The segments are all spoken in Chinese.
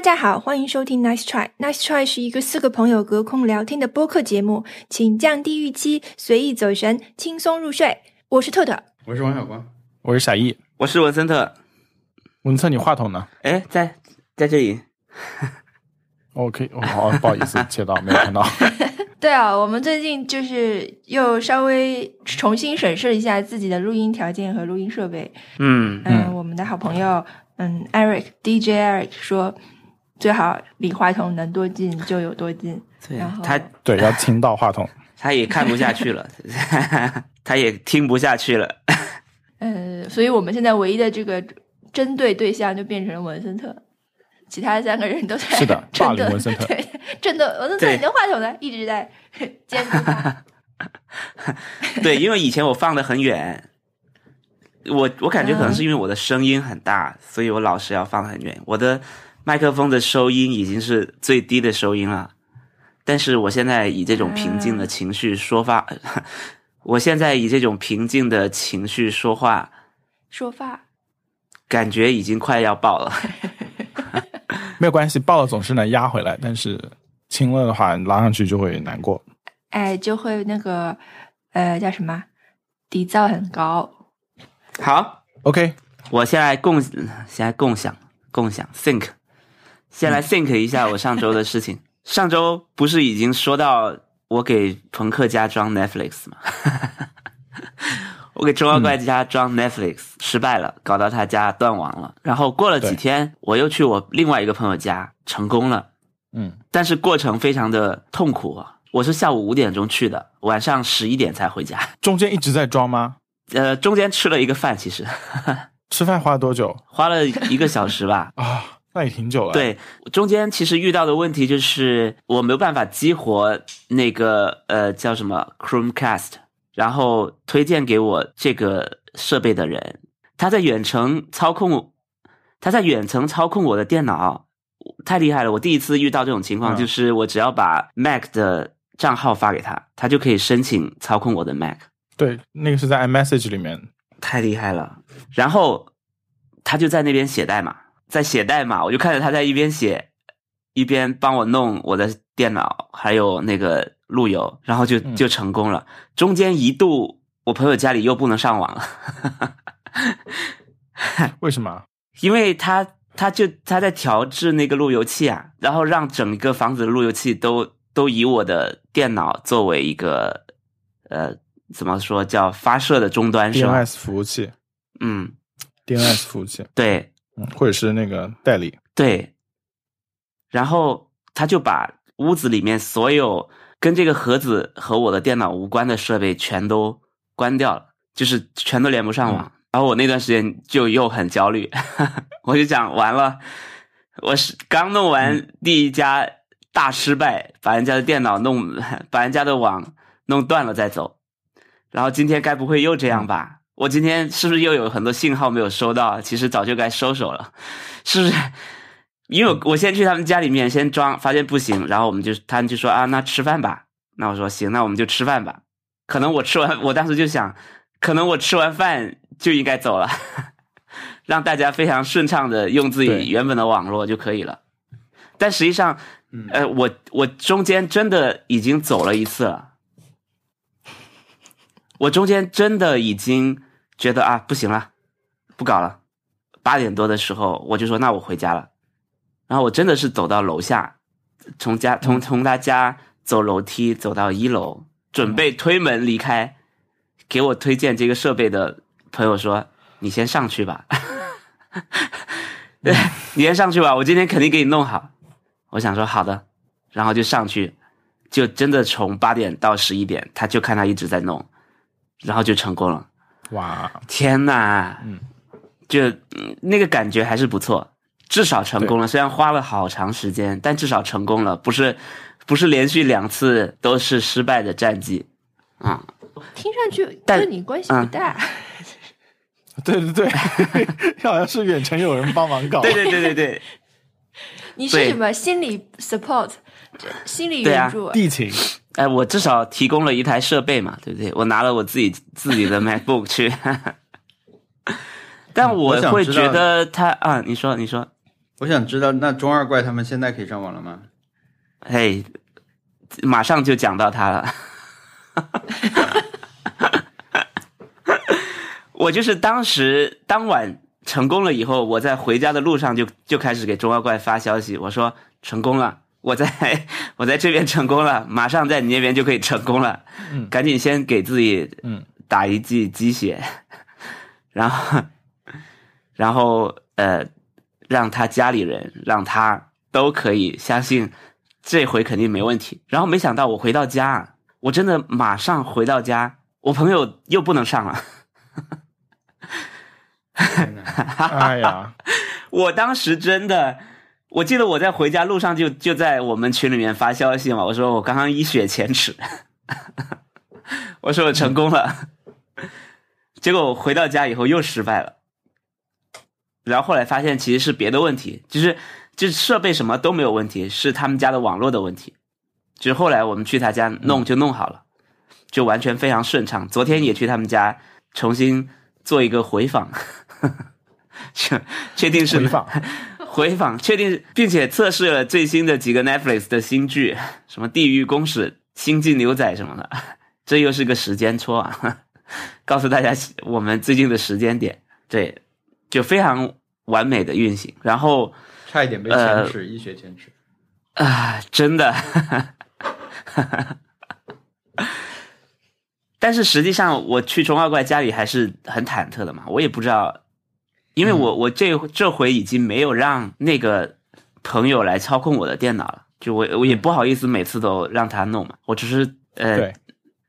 大家好，欢迎收听 Nice Try。Nice Try 是一个四个朋友隔空聊天的播客节目，请降低预期，随意走神，轻松入睡。我是特特，我是王小光，我是小易，我是文森特。文森，你话筒呢？哎，在在这里。OK，哦，好，不好意思，切到没有看到。对啊，我们最近就是又稍微重新审视了一下自己的录音条件和录音设备。嗯嗯，嗯我们的好朋友，嗯，Eric DJ Eric 说，最好离话筒能多近就有多近。对然后他 对，要听到话筒。他也看不下去了，他也听不下去了。呃，所以我们现在唯一的这个针对对象就变成了文森特，其他三个人都在是的针对霸凌文森特对，针对文森特，对你的话筒呢一直在监督他。对，因为以前我放的很远，我我感觉可能嗯是因为我的声音很大，所以我老是要放得很远。我的麦克风的收音已经是最低的收音了，但是我现在以这种平静的情绪说话，我现在以这种平静的情绪说话，说话，感觉已经快要爆了。没有关系，爆了总是能压回来，但是轻了的话拉上去就会难过。哎，就会那个呃叫什么，底噪很高。好，OK，我现在共现在共享共享 think，先来 think 一下我上周的事情。上周不是已经说到我给朋克家装 Netflix 吗？我给中央怪家装 Netflix、失败了，搞到他家断网了。然后过了几天，我又去我另外一个朋友家成功了，嗯，但是过程非常的痛苦啊。我是下午五点钟去的，晚上十一点才回家。中间一直在装吗？呃，中间吃了一个饭，其实 吃饭花了多久花了一个小时吧。啊？那也挺久了。，对，中间其实遇到的问题就是我没有办法激活那个呃叫什么 Chromecast，然后推荐给我这个设备的人，他在远程操控，他在远程操控我的电脑，太厉害了！我第一次遇到这种情况，嗯就是我只要把 Mac 的账号发给他，他就可以申请操控我的 Mac。对，那个是在 iMessage 里面。太厉害了。然后他就在那边写代码，在写代码，我就看着他在一边写，一边帮我弄我的电脑，还有那个路由，然后就嗯就成功了。中间一度我朋友家里又不能上网了，为什么？因为他他就他在调制那个路由器啊，然后让整个房子的路由器都都以我的电脑作为一个呃怎么说叫发射的终端是吧？DNS 服务器嗯，，DNS 服务器，对，嗯，或者是那个代理。对，然后他就把屋子里面所有跟这个盒子和我的电脑无关的设备全都关掉了，就是全都连不上网。然后我那段时间就又很焦虑，我就想完了，我是刚弄完第一家大失败，把人家的电脑弄，把人家的网弄断了再走。然后今天该不会又这样吧？我今天是不是又有很多信号没有收到？其实早就该收手了，是不是？因为我先去他们家里面先装，发现不行，然后我们就他们就说啊，那吃饭吧。那我说行，那我们就吃饭吧。可能我吃完，我当时就想，可能我吃完饭就应该走了，让大家非常顺畅的用自己原本的网络就可以了。但实际上，嗯呃，我我中间真的已经走了一次了，我中间真的已经觉得啊不行了，不搞了。八点多的时候，我就说那我回家了。然后我真的是走到楼下，从家从从他家走楼梯走到一楼，准备推门离开。给我推荐这个设备的朋友说：“你先上去吧，对 你先上去吧，我今天肯定给你弄好。”我想说好的，然后就上去，就真的从八点到十一点，他就看他一直在弄，然后就成功了。哇，天呐，嗯，就嗯那个感觉还是不错，至少成功了。虽然花了好长时间，但至少成功了，不是不是连续两次都是失败的战绩。啊、听上去但跟你关系不大。对 对对，好像是远程有人帮忙搞。对对对对对，你是什么心理 support，这心理援助？地勤，哎，我至少提供了一台设备嘛，对不对？我拿了我自己自己的 MacBook 去，但我会觉得他啊，你说你说，我想知道，那中二怪他们现在可以上网了吗？嘿，马上就讲到他了。我就是当时当晚成功了以后，我在回家的路上就就开始给中二怪发消息，我说成功了，我在我在这边成功了，马上在你那边就可以成功了，嗯赶紧先给自己嗯打一剂鸡血，然后然后呃让他家里人让他都可以相信这回肯定没问题。然后没想到我回到家，我真的马上回到家，我朋友又不能上了。哎呀，我当时真的，我记得我在回家路上就就在我们群里面发消息嘛，我说我刚刚一雪前耻，我说我成功了，结果我回到家以后又失败了，然后后来发现其实是别的问题，就是就是设备什么都没有问题，是他们家的网络的问题，就是后来我们去他家弄就弄好了，就完全非常顺畅。昨天也去他们家重新做一个回访，确确定是回访，回访，确定并且测试了最新的几个 Netflix 的新剧，什么《地狱公使》《星际牛仔》什么的，这又是个时间戳啊！告诉大家我们最近的时间点，对，就非常完美的运行。然后差一点被呃前耻，一雪前耻。啊，真的。但是实际上，我去虫二怪家里还是很忐忑的嘛，我也不知道，因为我我这这回已经没有让那个朋友来操控我的电脑了，就我我也不好意思每次都让他弄嘛，我只是呃，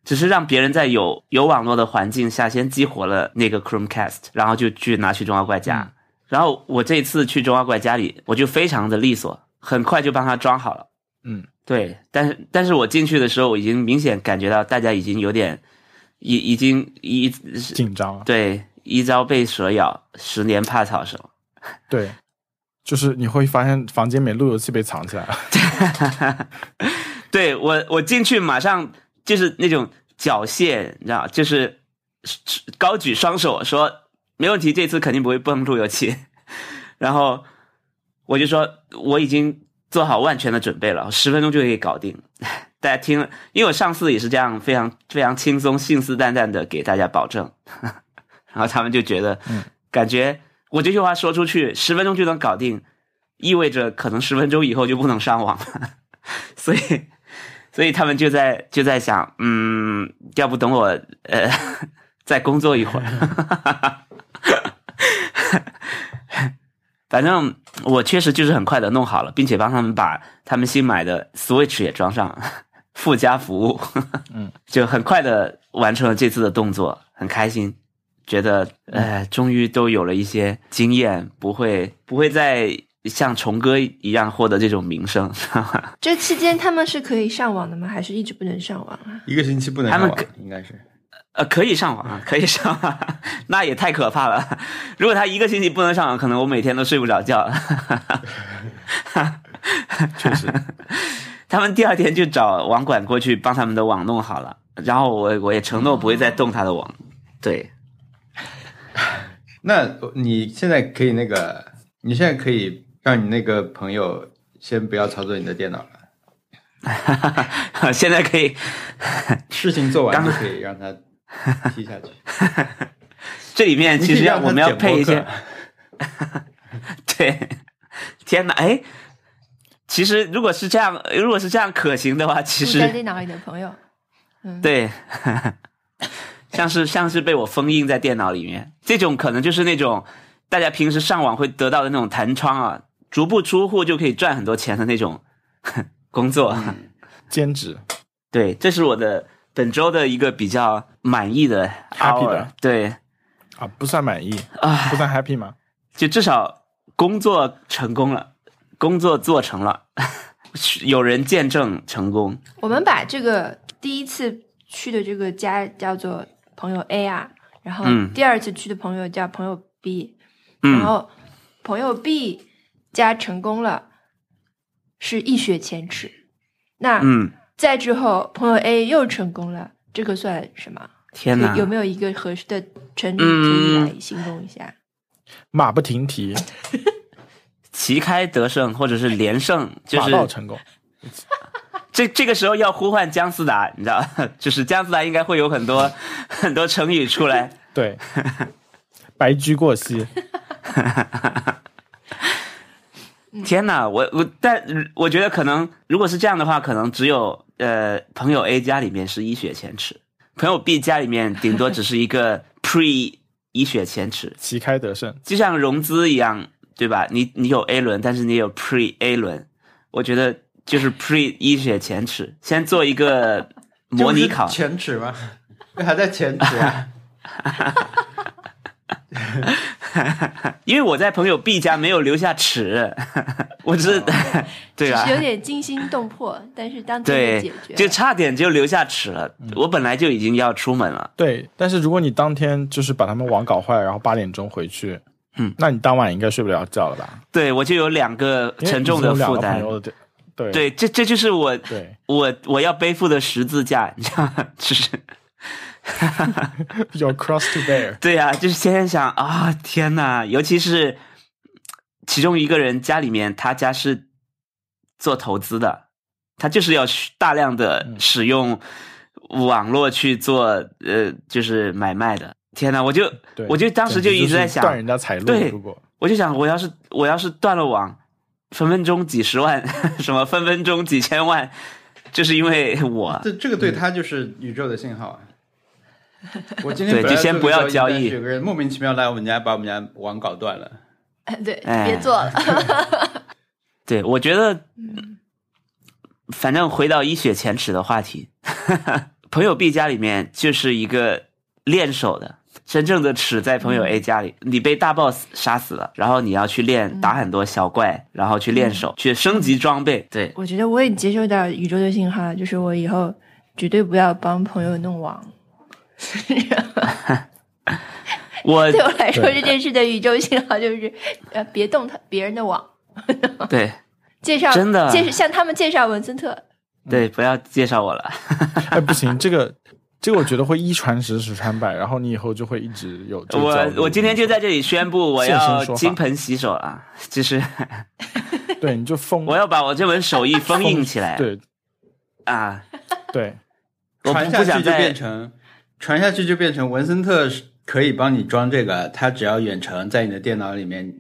只是让别人在有有网络的环境下先激活了那个 Chromecast，然后就去拿去中二怪家。然后我这次去中二怪家里，我就非常的利索，很快就帮他装好了。嗯，对，但是但是我进去的时候，我已经明显感觉到大家已经有点，已已经一紧张了，对一朝被蛇咬，十年怕草绳。对，就是你会发现房间里面路由器被藏起来了，对我我进去马上就是那种缴械，你知道，就是高举双手说没问题，这次肯定不会崩路由器。然后我就说我已经做好万全的准备了，十分钟就可以搞定。大家听了，因为我上次也是这样，非常非常轻松、信誓旦旦的给大家保证，然后他们就觉得，嗯。感觉我这句话说出去，十分钟就能搞定，意味着可能十分钟以后就不能上网了，所以，所以他们就在就在想，嗯，要不等我呃再工作一会儿。反正我确实就是很快的弄好了，并且帮他们把他们新买的 Switch 也装上了，附加服务，嗯，就很快的完成了这次的动作，很开心，觉得呃，终于都有了一些经验，不会不会再像虫哥一样获得这种名声，知道吗？这期间他们是可以上网的吗？还是一直不能上网啊？一个星期不能上网他们，应该是。呃，可以上网啊，可以上网，那也太可怕了。如果他一个星期不能上网，可能我每天都睡不着觉。确实，他们第二天就找网管过去帮他们的网弄好了，然后我我也承诺不会再动他的网。对，那你现在可以那个，你现在可以让你那个朋友先不要操作你的电脑了，现在可以，事情做完就可以让他踢下去。这里面其实要我们要配一些客，对，天哪，哎，其实如果是这样，如果是这样可行的话，其实电脑里的朋友，嗯，对，像是像是被我封印在电脑里面，这种可能就是那种大家平时上网会得到的那种弹窗啊，足不出户就可以赚很多钱的那种 工作。兼职。对，这是我的本周的一个比较满意的 Happy hour 的对。啊，不算满意，啊。不，算 happy 吗？就至少工作成功了，工作做成了，有人见证成功。我们把这个第一次去的这个家叫做朋友 A 啊，然后嗯第二次去的朋友叫朋友 B，、嗯然后朋友 B 加成功了，是一雪前耻。那、嗯，再之后，朋友 A 又成功了，这个算什么？天哪，有有没有一个合适的成语可以嗯来形容一下？马不停蹄，旗开得胜或者是连胜，就马是到成功。这这个时候要呼唤姜思达，你知道，就是姜思达应该会有很多 很多成语出来。对，白驹过隙。天哪，我我但我觉得可能如果是这样的话，可能只有呃朋友 A 家里面是一雪前耻，朋友 B 家里面顶多只是一个 pre 一雪前耻，旗开得胜，就像融资一样，对吧？你你有 A 轮，但是你有 pre A 轮，我觉得就是 pre 一雪前耻，先做一个模拟考前耻吗？还在前耻啊？因为我在朋友 B 家没有留下耻，我只是 对啊是？有点惊心动魄，但是当天就解决，就差点就留下齿了。嗯我本来就已经要出门了，对。但是如果你当天就是把他们网搞坏，然后八点钟回去，嗯，那你当晚应该睡不了觉了吧？对我就有两个沉重的负担。对对，这这就是我对我我要背负的十字架，你知道吗？就是有 cross to bear。对呀、就是天天想啊，天呐，尤其是其中一个人家里面，他家是做投资的，他就是要去大量的嗯使用网络去做呃，就是买卖的。天呐，我就，我就当时就一直在想，断人家财路。对我就想，我要是我要是断了网，分分钟几十万，什么分分钟几千万，就是因为我这这个对他就是宇宙的信号啊。我今天对就先不要交易有个人莫名其妙来我们家，把我们家网搞断了。对，哎别做了。对，我觉得，反正回到一雪前耻的话题，朋友 B 家里面就是一个练手的，真正的耻在朋友 A 家里，你被大 boss 杀死了，然后你要去练打很多小怪，然后去练手，去升级装备。对，我觉得我也接受到宇宙的信号，就是我以后绝对不要帮朋友弄网。我对我来说，对这件事的宇宙信号就是，呃，别动他别人的网。对 介绍真的介绍向他们介绍文森特，对，不要介绍我了。哎，不行，这个这个我觉得会一传十，十传百，然后你以后就会一直有我我今天就在这里宣布，我要金盆洗手了，就是 对你就封。我要把我这门手艺封印起来。对。啊，对。我传下去就变成传下去就变成文森特是可以帮你装这个，他只要远程在你的电脑里面，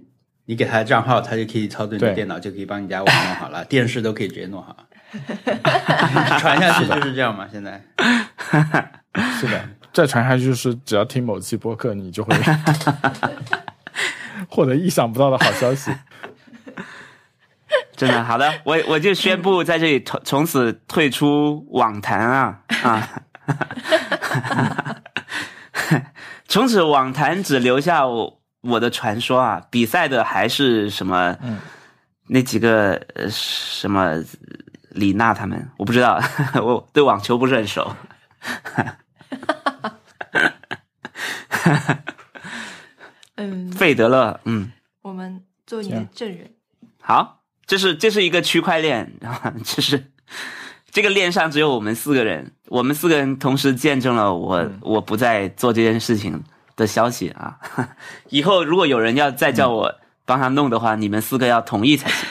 你给他的账号，他就可以操作你的电脑，就可以帮你家网弄好了，电视都可以直接弄好。传下去就是这样嘛，现在 是的，再传下去就是只要听某期播客，你就会 获得意想不到的好消息。真的好的，我我就宣布在这里从从此退出网坛啊啊！从此网坛只留下我我的传说啊，比赛的还是什么、嗯那几个呃什么李娜他们，我不知道，我对网球不是很熟。嗯，费德勒，嗯，我们做你的证人。好，这是这是一个区块链，然 后就是这个链上只有我们四个人，我们四个人同时见证了我、我不再做这件事情的消息啊。以后如果有人要再叫我帮他弄的话，你们四个要同意才行。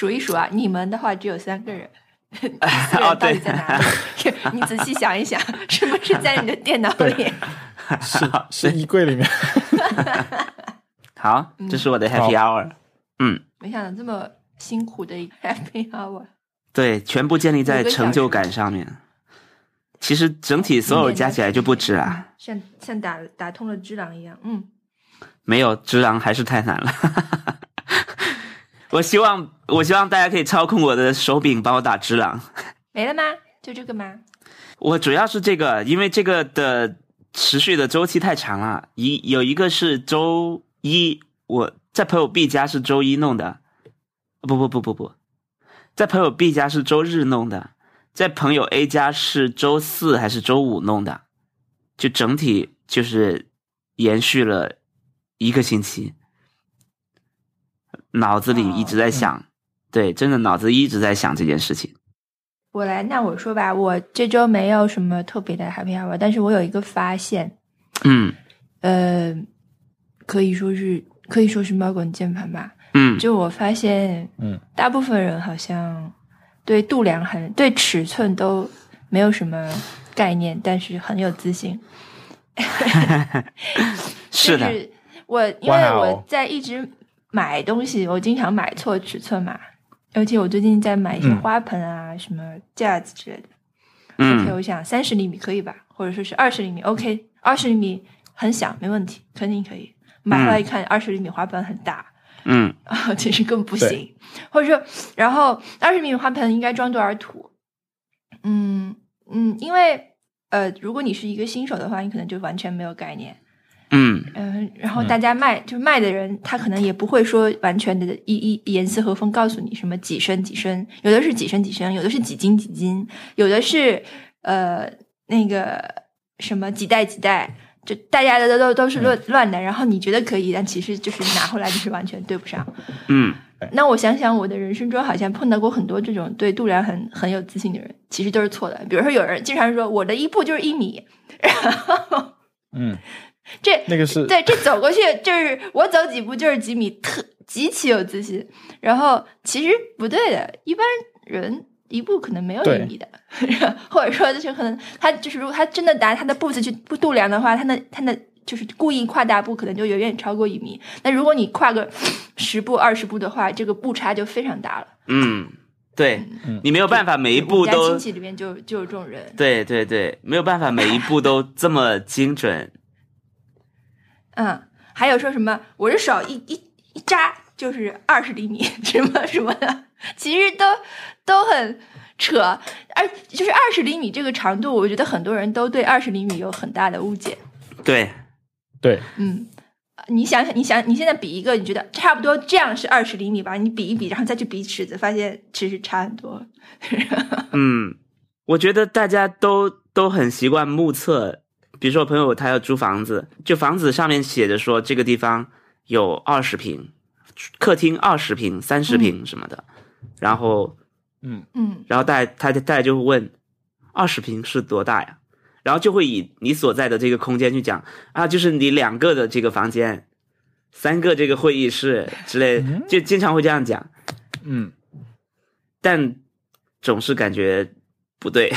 数一数啊，你们的话只有三个人，四个 哦人到底对在哪里？你仔细想一想，是不是在你的电脑里？是是衣柜里面，好，这是我的 Happy Hour。嗯，没想到这么辛苦的一个 happy hour，对，全部建立在成就感上面。其实整体所有加起来就不止啊，像像打打通了只狼一样。嗯，没有直狼还是太难了。我希望，我希望大家可以操控我的手柄帮我打直狼。没了吗？就这个吗？我主要是这个，因为这个的持续的周期太长了。一有一个是周一，我在朋友 B 家是周一弄的，不不不不不，在朋友 B 家是周日弄的，在朋友 A 家是周四还是周五弄的，就整体就是延续了一个星期，脑子里一直在想，对，真的脑子一直在想这件事情。我来，那我说吧，我这周没有什么特别的 happy hour，但是我有一个发现，嗯呃，可以说是可以说是猫滚键盘吧。嗯就我发现，嗯，大部分人好像对度量很、对尺寸都没有什么概念，但是很有自信。是的，就是我因为我在一直买东西，我经常买错尺寸嘛，而且我最近在买一些嗯花盆啊、什么架子之类的。嗯我想三十厘米可以吧，或者说是二十厘米，OK，二十厘米很小，没问题，肯定可以。买回来一看，二十厘米花盆很大，嗯啊，其实更不行。或者说，然后二十厘米花盆应该装多少土？嗯嗯，因为呃，如果你是一个新手的话，你可能就完全没有概念。嗯嗯，然后嗯大家卖、就卖的人，他可能也不会说完全的一一严丝合缝告诉你什么几升几升，有的是几升几升，有的是几斤几斤，有的是呃那个什么几袋几袋，就大家的都都都是乱乱的。然后你觉得可以，但其实就是拿回来就是完全对不上。嗯那我想想，我的人生中好像碰到过很多这种对度量很很有自信的人，其实都是错的。比如说，有人经常说我的一步就是一米，然后嗯，这那个是对，这走过去就是我走几步就是几米，特极其有自信。然后其实不对的，一般人一步可能没有一米的，或者说就是可能他就是如果他真的拿他的步子去不度量的话，他那他那就是故意跨大步，可能就远远超过一米。那如果你跨个十步二十步的话，这个步差就非常大了。嗯，对嗯你没有办法每一步都亲戚里面就就有这种人。对对对，没有办法每一步都这么精准。嗯，还有说什么我的手一一一扎就是二十厘米什么什么的，其实都都很扯。而就是二十厘米这个长度，我觉得很多人都对二十厘米有很大的误解。对，对，嗯，你想想，你想你现在比一个，你觉得差不多这样是二十厘米吧？你比一比，然后再去比尺子，发现其实差很多。嗯，我觉得大家都都很习惯目测。比如说，我朋友他要租房子，就房子上面写着说这个地方有二十平，客厅二十平、三十平什么的，然后嗯。嗯。然后大家他大家就会问二十平是多大呀？然后就会以你所在的这个空间去讲啊，就是你两个的这个房间，三个这个会议室之类的，就经常会这样讲，嗯，但总是感觉不对，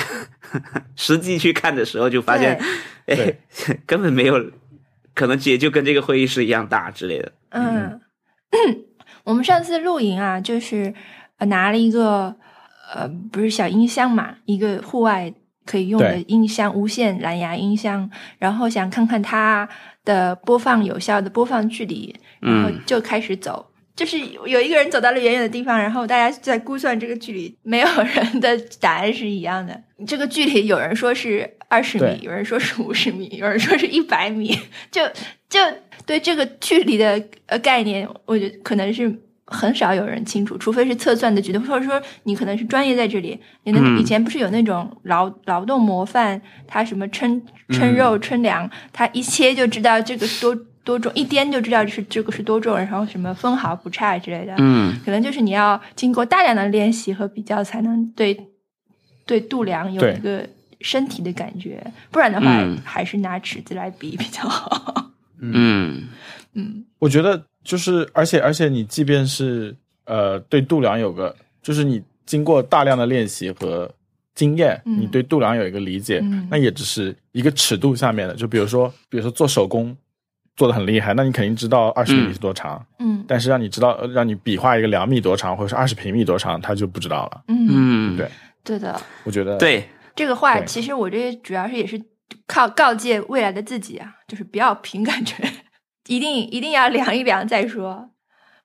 实际去看的时候就发现，哎，根本没有，可能也就跟这个会议室一样大之类的。嗯，我们上次露营啊，就是呃拿了一个呃不是小音箱嘛，一个户外可以用的音箱，无线蓝牙音箱，然后想看看它的播放有效的播放距离，然后嗯就开始走。就是有一个人走到了远远的地方，然后大家在估算这个距离，没有人的答案是一样的。这个距离有人说是二十米，有人说是五十米，有人说是一百米，就就对这个距离的呃概念，我觉得可能是很少有人清楚，除非是测算的局的，或者说你可能是专业在这里。你那嗯以前不是有那种劳劳动模范，他什么称称肉称量，他一切就知道这个多多重，一掂就知道是这个是多重，然后什么分毫不差之类的。嗯可能就是你要经过大量的练习和比较，才能对对度量有一个身体的感觉，不然的话、嗯还是拿尺子来比比较好。嗯 嗯我觉得就是，而且而且你即便是呃对度量有个，就是你经过大量的练习和经验，嗯你对度量有一个理解，嗯那也只是一个尺度下面的。就比如说，比如说做手工做的很厉害，那你肯定知道二十厘米是多长，嗯。但是让你知道呃让你比划一个两米多长或者是二十平米多长，他就不知道了。嗯，嗯，对对？的。我觉得对，这个话其实我这主要是也是靠告诫未来的自己啊，就是不要凭感觉，一定一定要量一量再说，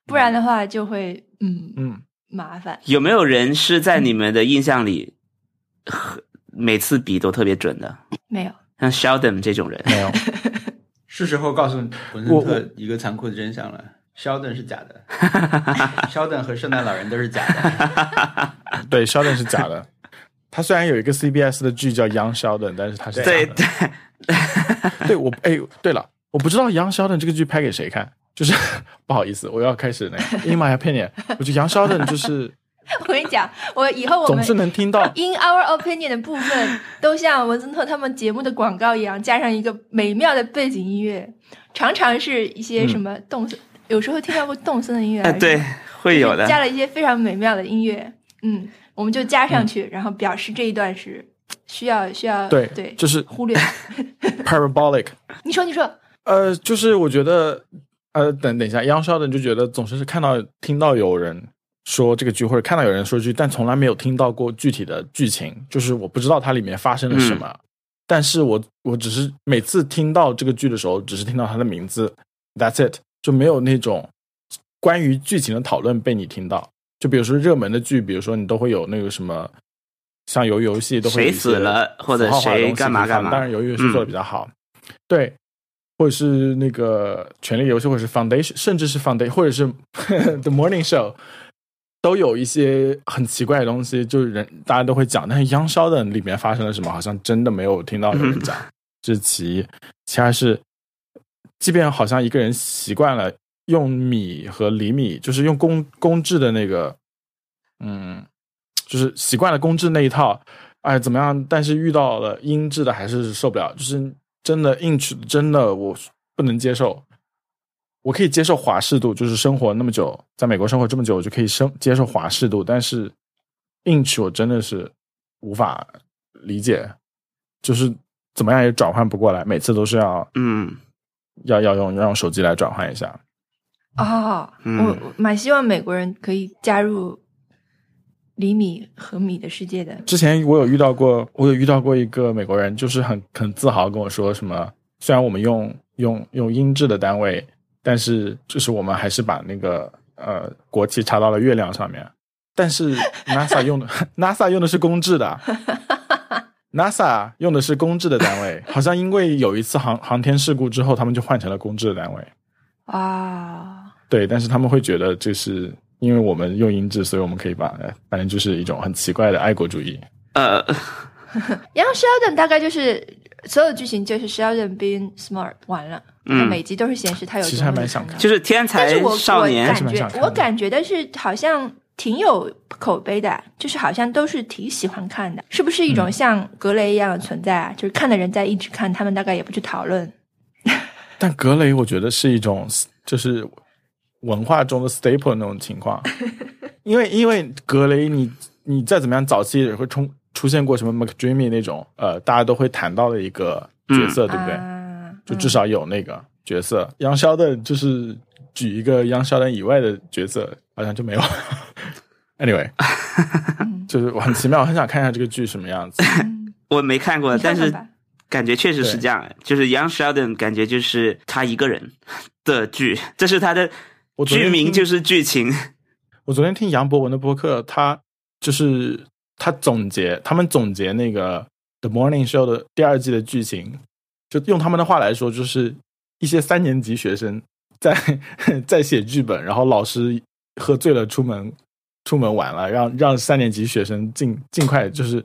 不然的话就会嗯嗯，麻烦。有没有人是在你们的印象里，和每次比都特别准的？没有，像 Sheldon 这种人，没有，是时候告诉文森 我特一个残酷的真相了：肖顿是假的，肖顿和圣诞老人都是假的。对，Sheldon 是假的。他虽然有一个 CBS 的剧叫《Young Sheldon》，但是他是假对的。对，对我哎，对了，我不知道《杨 Sheldon》这个剧拍给谁看，就是不好意思，我要开始那个 In my opinion，我觉得《杨 Sheldon》就是 我跟你讲，我以后我们总是能听到 In our opinion 的部分，都像文森特他们节目的广告一样，加上一个美妙的背景音乐，常常是一些什么动森、有时候听到过动森的音乐，哎，对，会有的。加了一些非常美妙的音乐，嗯，我们就加上去，然后表示这一段是需要需要对对，就是忽略。parabolic。你说，你说，呃，就是我觉得，呃，等等一下，央少的就觉得总是是看到听到有人说这个剧，或者看到有人说剧，但从来没有听到过具体的剧情，就是我不知道它里面发生了什么。但是我我只是每次听到这个剧的时候，只是听到它的名字，That's it，就没有那种关于剧情的讨论被你听到。就比如说热门的剧，比如说你都会有那个什么，像鱿鱼游戏都会谁死了或者谁干嘛干嘛当然鱿鱼游戏做的比较好，对，或者是那个权力游戏，或者是 Foundation，甚至是 Foundation，或者是 The Morning Show，都有一些很奇怪的东西，就是人大家都会讲，但是央烧的里面发生了什么，好像真的没有听到有人讲，这是其一。其二是，即便好像一个人习惯了用米和厘米，就是用公公制的那个，嗯，就是习惯了公制那一套，哎，怎么样？但是遇到了音质的还是受不了，就是真的 inch 真的我不能接受。我可以接受华氏度，就是生活那么久，在美国生活这么久，我就可以生接受华氏度，但是 inch 我真的是无法理解，就是怎么样也转换不过来，每次都是要嗯要要用要用手机来转换一下。哦，嗯我我蛮希望美国人可以加入厘米和米的世界的。之前我有遇到过，我有遇到过一个美国人，就是很很自豪跟我说什么，虽然我们用用用英制的单位，但是就是我们还是把那个呃国旗插到了月亮上面，但是 NASA 用的 NASA 用的是公制的，NASA 用的是公制的单位，好像因为有一次航航天事故之后，他们就换成了公制的单位。啊，对，但是他们会觉得这是因为我们用英制，所以我们可以把，呃反正就是一种很奇怪的爱国主义。呃，Young Sheldon 大概就是所有剧情就是 Sheldon being smart 完了，嗯。每集都是显示他有其实还蛮想看就是天但才是我我少年。感觉我感觉的是好像挺有口碑的，就是好像都是挺喜欢看的，是不是一嗯种像格雷一样的存在啊？就是看的人在一直看，他们大概也不去讨论。但格雷，我觉得是一种就是文化中的 staple 那种情况，因为因为格雷你，你再怎么样，早期也会出出现过什么 McDreamy 那种呃，大家都会谈到的一个角色，对不对？啊、就至少有那个角色。杨肖的，就是举一个杨肖的以外的角色，好像就没有。anyway，嗯就是我很奇妙，我很想看一下这个剧什么样子。嗯我没看过，但是感觉确实是这样，就是 Young Sheldon 感觉就是他一个人的剧，这是他的我剧名就是剧情，我昨天听杨博文的播客，他就是他总结，他们总结那个《The Morning Show》的第二季的剧情，就用他们的话来说，就是一些三年级学生在 在写剧本，然后老师喝醉了出门出门玩了，让让三年级学生尽尽快就是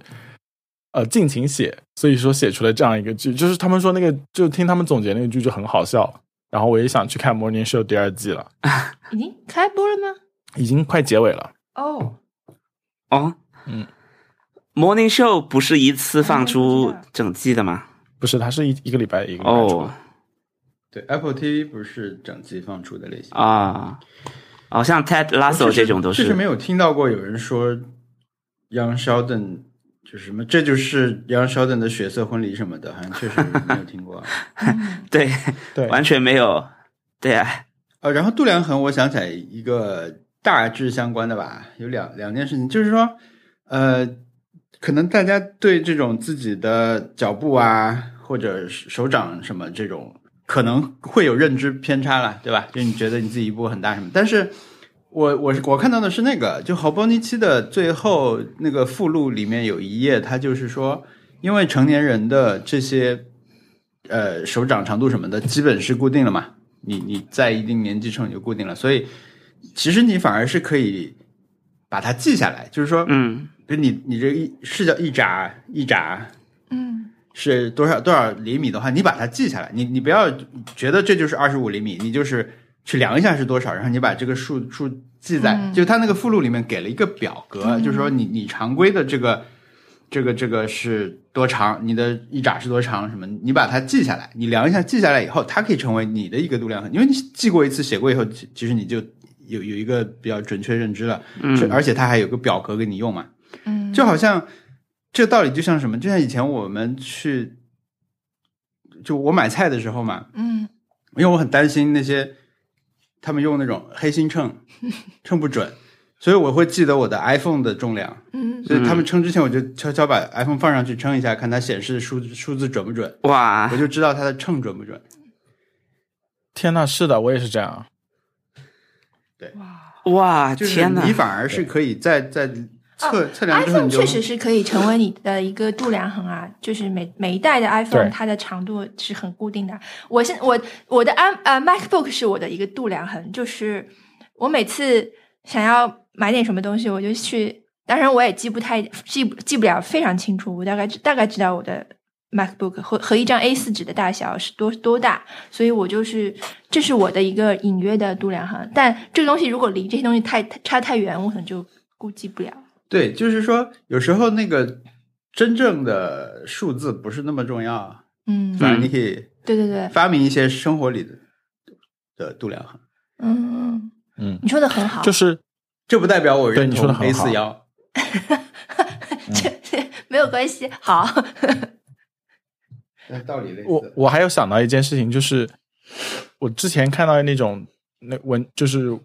呃尽情写，所以说写出了这样一个剧，就是他们说那个就听他们总结那个剧就很好笑，然后我也想去看《Morning Show》第二季了，已经开播了吗？已经快结尾了。哦，哦，嗯，Morning Show 不是一次放出整季的吗？不是，它是一一个礼拜一个礼拜出。哦。对，Apple TV 不是整季放出的类型。啊，好像 Ted Lasso 这种都是。就是没有听到过有人说 Young Sheldon 就是什么，这就是 Young Sheldon 的血色婚礼什么的，好像确实没有听过。嗯 对，对，完全没有，对啊，呃，然后度量衡，我想起来一个大致相关的吧，有两两件事情，就是说，呃，可能大家对这种自己的脚步啊，或者手掌什么这种，可能会有认知偏差了，对吧？就你觉得你自己一步很大什么，但是我我是我看到的是那个，就豪波尼奇的最后那个附录里面有一页，它就是说，因为成年人的这些呃手掌长度什么的，基本是固定了嘛，你你在一定年纪上就固定了，所以其实你反而是可以把它记下来，就是说，嗯。比如你你这一是叫一扎一扎嗯。是多少多少厘米的话，你把它记下来，你你不要觉得这就是二十五厘米，你就是去量一下是多少，然后你把这个数数记在，嗯。就它那个附录里面给了一个表格，嗯。就是说你你常规的这个这个这个是多长，你的一扎是多长，什么，你把它记下来，你量一下，记下来以后，它可以成为你的一个度量。衡，因为你记过一次，写过以后，其其实你就有有一个比较准确认知了，嗯。而且它还有个表格给你用嘛，嗯，就好像这道理就像什么，就像以前我们去，就我买菜的时候嘛，嗯因为我很担心那些他们用那种黑心秤 称不准，所以我会记得我的 iPhone 的重量。嗯所以他们称之前，我就悄悄把 iPhone 放上去称一下，看它显示的数数字准不准，哇我，就知道它的秤准不准。天呐，是的，我也是这样。对哇，就是天呐你！反而是可以在在测测量之后，，iPhone 确实是可以成为你的一个度量衡啊，就是每每一代的 iPhone 它的长度是很固定的。我现我我的 i 呃 MacBook 是我的一个度量衡，就是我每次想要买点什么东西，我就去，当然我也记不太记不记不了非常清楚，我大概大概知道我的 MacBook 和和一张 A 4纸的大小是多多大，所以我就是这是我的一个隐约的度量衡。但这个东西如果离这些东西太差太远，我可能就估计不了。对，就是说有时候那个真正的数字不是那么重要，嗯，反正你可以对对对，发明一些生活里的的度量衡。嗯，嗯，你说的很好，就是这不代表我认对你说同 A 好四幺。这没有关系。好，那道理类 我我还有想到一件事情，就是我之前看到那种那文，就是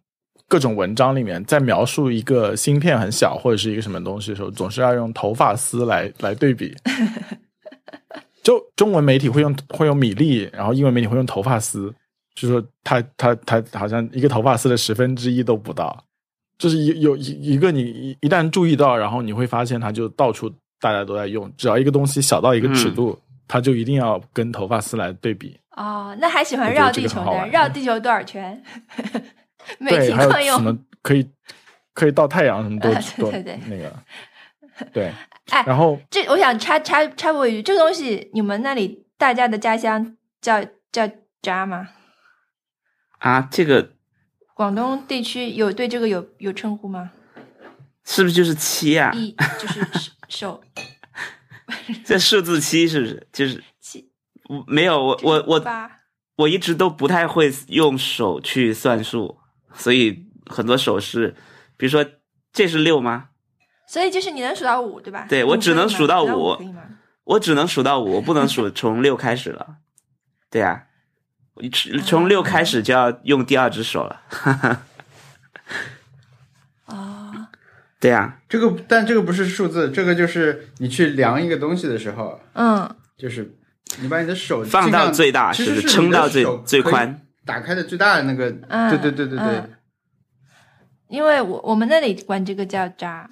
各种文章里面在描述一个芯片很小或者是一个什么东西的时候，总是要用头发丝来 来对比。就中文媒体会用会用米粒，然后英文媒体会用头发丝，就说它它它好像一个头发丝的十分之一都不到。就是一有一一个你一一旦注意到，然后你会发现它就到处大家都在用，只要一个东西小到一个尺度，它就一定要跟头发丝来对比。哦，那还喜欢绕地球的，绕地球多少圈？每对，还有题惯用。什么可以可以到太阳什么 多啊对多对对那个，对，哎然后这我想插插插播一句，这个东西你们那里大家的家乡叫叫渣吗？啊，这个广东地区有对这个有有称呼吗？是不是就是七啊？一就是手 这数字七是不是？就是七我没有我我我我一直都不太会用手去算数，所以很多手势，比如说这是六吗？所以就是你能数到五，对吧？对我只能数数到五？我只能数到五，我不能数从六开始了。对呀、我一从六开始就要用第二只手了。哦，对呀、这个，但这个不是数字，这个就是你去量一个东西的时候，嗯，就是你把你的手放到最大，是撑到最最宽。打开的最大的那个，嗯对对对对对嗯，因为我我们那里管这个叫扎，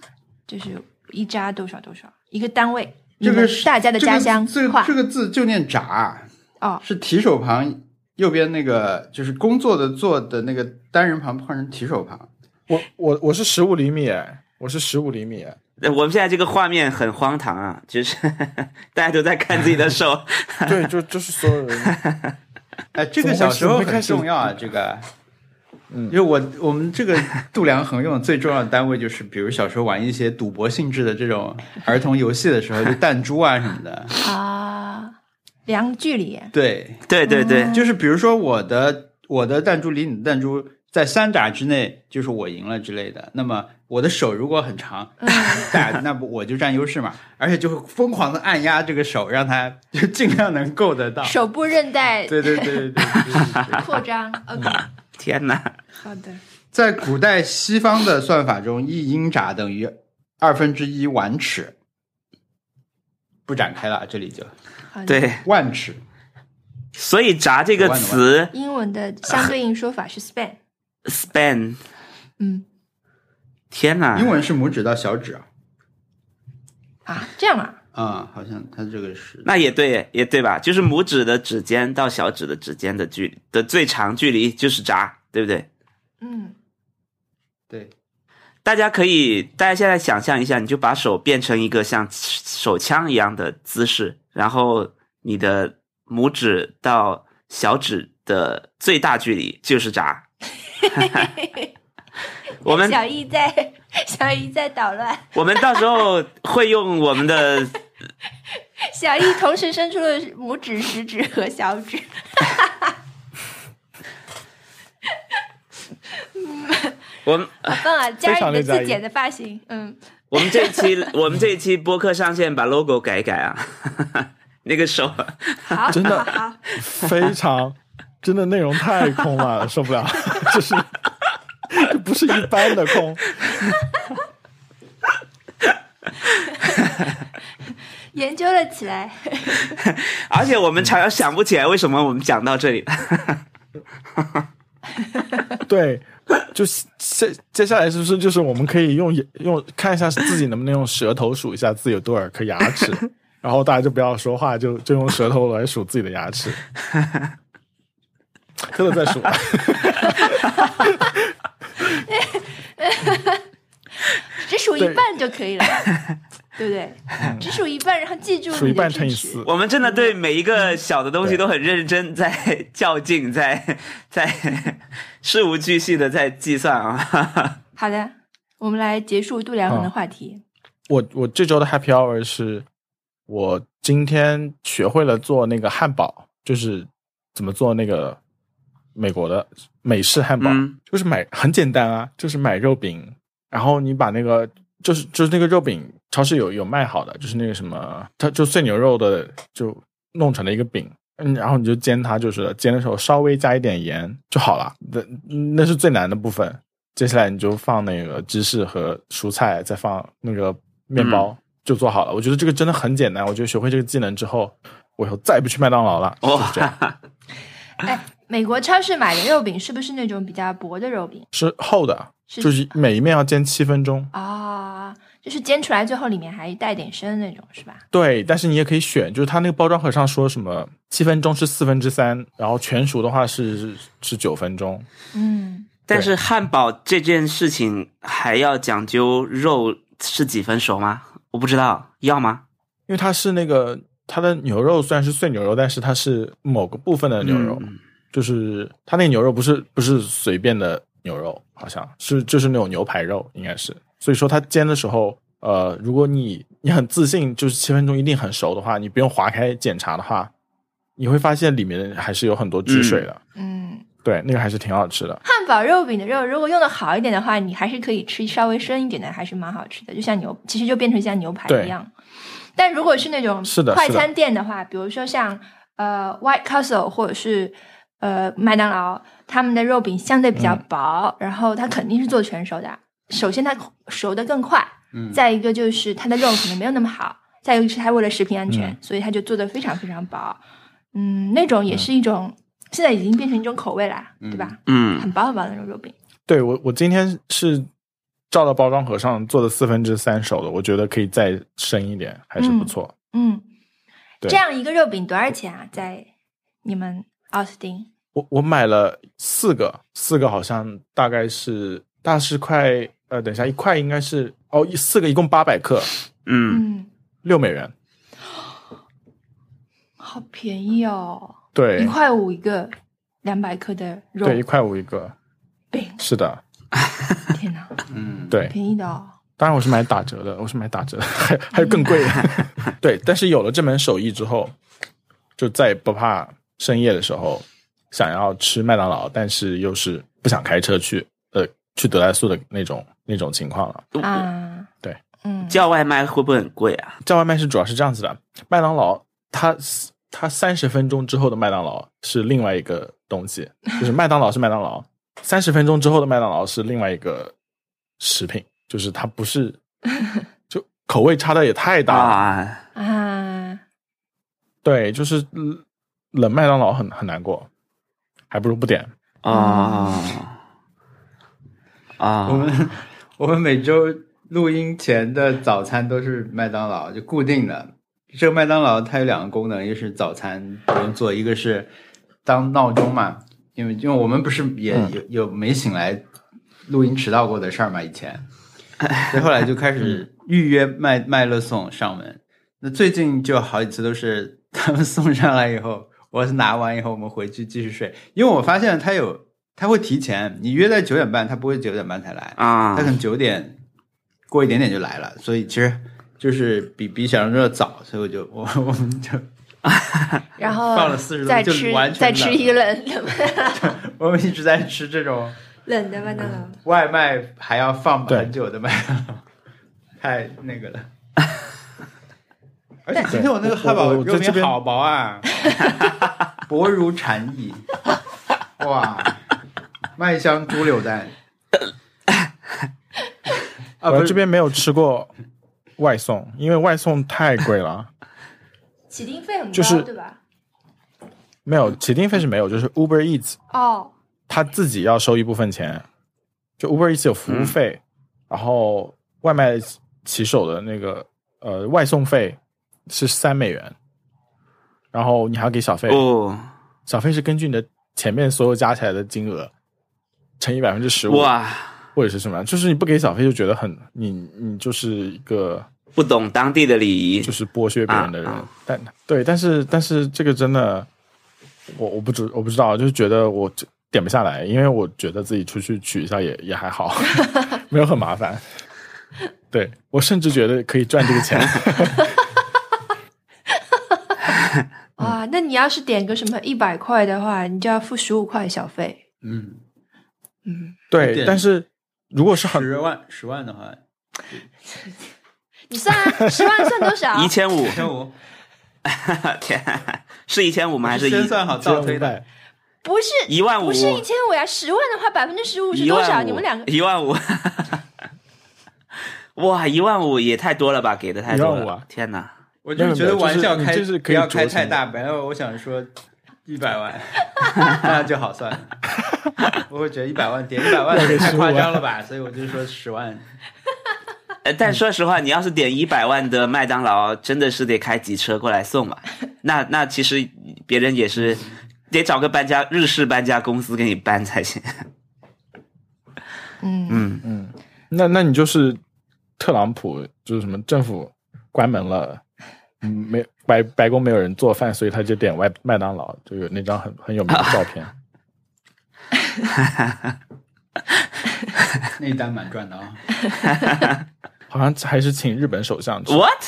就是一扎多少多少一个单位。这个是大家的家乡这个话字这个字就念闸，哦，是提手旁右边那个就是工作的做的那个单人旁换成提手旁。我我我是十五厘米，哎我是十五厘米，我们现在这个画面很荒唐啊，就是 大家都在看自己的手。对，就就是所有人，哎，这个小时候很重要啊，这个。嗯。因为我我们这个度量衡用的最重要的单位就是，比如小时候玩一些赌博性质的这种儿童游戏的时候，就弹珠啊什么的。啊，量距离，对，对对对，嗯。就是比如说我的我的弹珠离你的弹珠在三闸之内就是我赢了之类的。那么我的手如果很长，那不我就占优势嘛？而且就会疯狂的按压这个手，让它就尽量能够得到手部韧带。对对对对对，扩张。OK，天哪！好的，在古代西方的算法中，一英闸等于二分之一万尺。不展开了，这里就对万尺。所以“闸”这个词，英文的相对应说法是 span。，span，嗯天哪！英文是拇指到小指啊，啊，这样啊，啊、好像它这个是那也对，也对吧？就是拇指的指尖到小指的指尖的距离的最长距离就是闸，对不对？嗯对，大家可以，大家现在想象一下，你就把手变成一个像手枪一样的姿势，然后你的拇指到小指的最大距离就是闸。我们小易在 小易在捣乱，我们到时候会用我们的 小易同时伸出了拇指、食指和小指。我们好棒啊！加上你的非常的在意自剪的发型，嗯，我们这一期我们这一期播客上线把 logo 改一改啊，那个手。好，真的好，好。非常真的内容太空了，受不了，就是这不是一般的空。研究了起来。而且我们常常想不起来为什么我们讲到这里。对，就接接下来是不是就是我们可以用用看一下自己能不能用舌头数一下自己有多少颗牙齿，然后大家就不要说话，就就用舌头来数自己的牙齿。真的在数，只数一半就可以了，对不对？只数一半，然后记住数一半乘以四。我们真的对每一个小的东西都很认真，在较劲，在在 事无巨细的在计算啊。好的，我们来结束度量衡的哦话题。我我这周的 Happy Hour 是我今天学会了做那个汉堡，就是怎么做那个美国的美式汉堡，嗯就是买 很简单啊，就是买肉饼，然后你把那个就是就是那个肉饼，超市有有卖好的，就是那个什么，它就碎牛肉的，就弄成了一个饼。嗯，然后你就煎它，就是煎的时候稍微加一点盐就好了。那那是最难的部分。接下来你就放那个芝士和蔬菜，再放那个面包，就做好了。我觉得这个真的很简单。我觉得学会这个技能之后，我以后再也不去麦当劳了。就是这样，哇，哎，美国超市买的肉饼是不是那种比较薄的肉饼是厚的，是就是每一面要煎七分钟。啊？就是煎出来最后里面还带点生那种是吧？对，但是你也可以选，就是它那个包装盒上说什么七分钟是四分之三，然后全熟的话是是九分钟。嗯，但是汉堡这件事情还要讲究肉是几分熟吗？我不知道，要吗？因为它是那个它的牛肉虽然是碎牛肉，但是它是某个部分的牛肉，嗯就是它那个牛肉不是不是随便的牛肉，好像是就是那种牛排肉，应该是。所以说它煎的时候，呃，如果你你很自信，就是七分钟一定很熟的话，你不用划开检查的话，你会发现里面还是有很多汁水的。嗯，对，那个还是挺好吃的。汉堡肉饼的肉如果用的好一点的话，你还是可以吃稍微深一点的，还是蛮好吃的，就像牛，其实就变成像牛排一样。但如果是那种快餐店的话，比如说像呃 White Castle 或者是呃麦当劳，他们的肉饼相对比较嗯薄，然后它肯定是做全熟的。首先它熟的更快，嗯再一个就是它的肉可能没有那么好，再一个是它为了食品安全，嗯所以它就做的非常非常薄。嗯，那种也是一种，现在已经变成一种口味啦，对吧？嗯很薄很薄的那种肉饼。对我，我今天是照到包装盒上做的四分之三熟的，我觉得可以再深一点，还是不错。嗯，对这样一个肉饼多少钱啊？在你们奥斯汀？我我买了四个，四个好像大概是大是块，呃，等一下，一块应该是哦，一四个一共八百克，嗯，嗯，六美元。好便宜哦，对一块五一个，两百克的肉对，一块五一个，饼，是的，天哪，嗯，对。便宜的哦。当然我是买打折的，我是买打折的，还还有更贵的。对，但是有了这门手艺之后，就再也不怕深夜的时候想要吃麦当劳，但是又是不想开车去呃去德莱素的那种那种情况了。啊，对，嗯，叫外卖会不会很贵啊？叫外卖是主要是这样子的，麦当劳它它三十分钟之后的麦当劳是另外一个东西，就是麦当劳是麦当劳，三十分钟之后的麦当劳是另外一个食品，就是它不是 就口味差的也太大了。啊，啊，对，就是嗯冷麦当劳很很难过，还不如不点。啊，啊，我们我们每周录音前的早餐都是麦当劳，就固定的。这个麦当劳它有两个功能，一个是早餐不用做，一个是当闹钟嘛。因为因为我们不是也嗯有有没醒来录音迟到过的事儿嘛，以前，所以后来就开始 预约麦麦乐送上门。那最近就好几次都是他们送上来以后，我是拿完以后我们回去继续睡，因为我发现他有他会提前，你约在九点半，他不会九点半才来，啊他可，能九点过一点点就来了，所以其实就是比比想象中的早，所以我就我我们就 然后放了四十多就再吃完全再吃冷一 个冷的 我们一直在吃这种冷的麦当劳。外卖还要放很久的麦当劳，太那个了。而且今天我那个汉堡肉在这边好薄啊，薄如蝉翼，哇，麦香猪柳蛋。啊，我这边没有吃过外送，因为外送太贵了。起订费很高，就是对吧？没有起订费是没有，就是 Uber Eats 哦，他自己要收一部分钱，就 Uber Eats 有服务费，然后外卖骑手的那个呃外送费是三美元，然后你还要给小费，哦，小费是根据你的前面所有加起来的金额乘以百分之十五，哇，或者是什么，就是你不给小费就觉得很你你就是一个不懂当地的礼仪就，是剥削别人的人，啊啊。但对，但是但是这个真的，我我不知我不知道，就是觉得我就点不下来，因为我觉得自己出去取一下也也还好，没有很麻烦。对我甚至觉得可以赚这个钱，哇，那你要是点个什么一百块的话，你就要付十五块小费。嗯，嗯，对，但是如果是很十万十万的话，你算啊，十万算多少？一千五一，千五，天，是一千五吗？还是一先算好倒推的，不是一万五？不是一千五呀，十万的话百分之十五是多少？你们两个一万五？哇，一万五也太多了吧，给的太多了！天哪！我就觉得玩笑开就是不要开太大，本来我想说一百万，那就好算了。我会觉得一百万点一百万太夸张了吧，所以我就说十万。呃，但说实话，你要是点一百万的麦当劳，真的是得开几车过来送吧？那那其实别人也是得找个搬家日式搬家公司给你搬才行。嗯嗯，嗯，那那你就是特朗普，就是什么政府关门了，嗯，没白白宫没有人做饭，所以他就点外麦当劳，就有那张很很有名的照片。哈哈哈那一单蛮赚的啊、好像还是请日本首相吃。What？